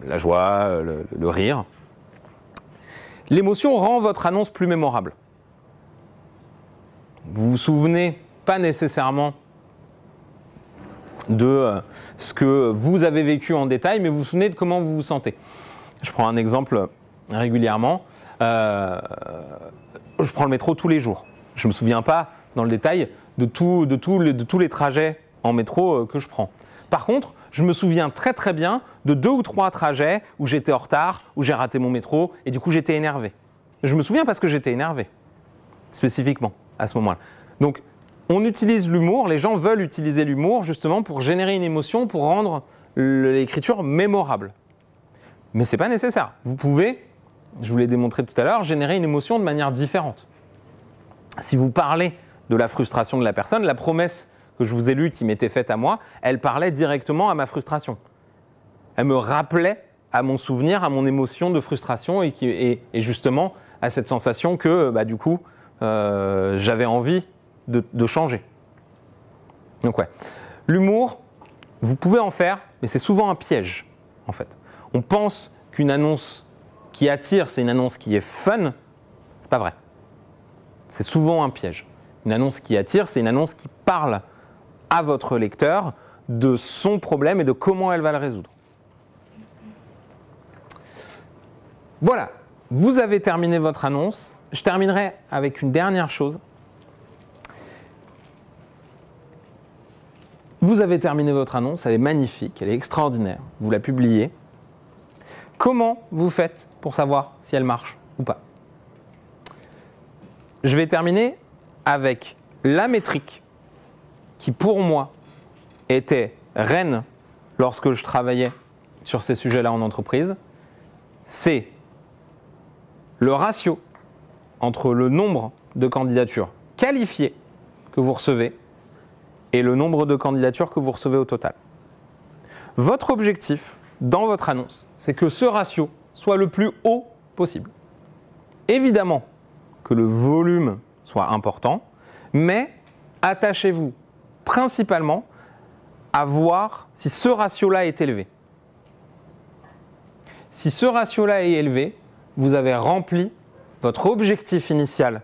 La joie, le, le rire. L'émotion rend votre annonce plus mémorable. Vous vous souvenez pas nécessairement de euh, ce que vous avez vécu en détail, mais vous vous souvenez de comment vous vous sentez. Je prends un exemple régulièrement. Euh, je prends le métro tous les jours. Je ne me souviens pas dans le détail de, de, tous les trajets en métro euh, que je prends. Par contre, je me souviens très très bien de deux ou trois trajets où j'étais en retard, où j'ai raté mon métro et du coup j'étais énervé. Je me souviens parce que j'étais énervé, spécifiquement, à ce moment-là. Donc on utilise l'humour, les gens veulent utiliser l'humour justement pour générer une émotion, pour rendre l'écriture mémorable. Mais ce n'est pas nécessaire. Vous pouvez, je vous l'ai démontré tout à l'heure, générer une émotion de manière différente. Si vous parlez de la frustration de la personne, la promesse que je vous ai lue qui m'était faite à moi, elle parlait directement à ma frustration. Elle me rappelait à mon souvenir, à mon émotion de frustration et, justement à cette sensation que bah, du coup euh, j'avais envie de, changer. Donc ouais. L'humour, vous pouvez en faire, mais c'est souvent un piège, en fait. On pense qu'une annonce qui attire, c'est une annonce qui est fun. C'est pas vrai. C'est souvent un piège. Une annonce qui attire, c'est une annonce qui parle à votre lecteur de son problème et de comment elle va le résoudre. Voilà, vous avez terminé votre annonce. Je terminerai avec une dernière chose. Vous avez terminé votre annonce, elle est magnifique, elle est extraordinaire. Vous la publiez. Comment vous faites pour savoir si elle marche ou pas? Je vais terminer avec la métrique qui pour moi était reine lorsque je travaillais sur ces sujets-là en entreprise, c'est le ratio entre le nombre de candidatures qualifiées que vous recevez et le nombre de candidatures que vous recevez au total. Votre objectif dans votre annonce, c'est que ce ratio soit le plus haut possible. Évidemment que le volume soit important, mais attachez-vous principalement à voir si ce ratio-là est élevé. Si ce ratio-là est élevé, vous avez rempli votre objectif initial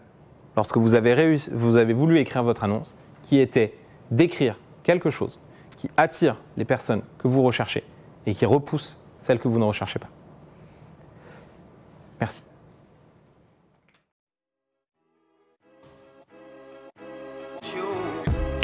lorsque vous avez, vous avez voulu écrire votre annonce, qui était d'écrire quelque chose qui attire les personnes que vous recherchez et qui repousse celles que vous ne recherchez pas. Merci.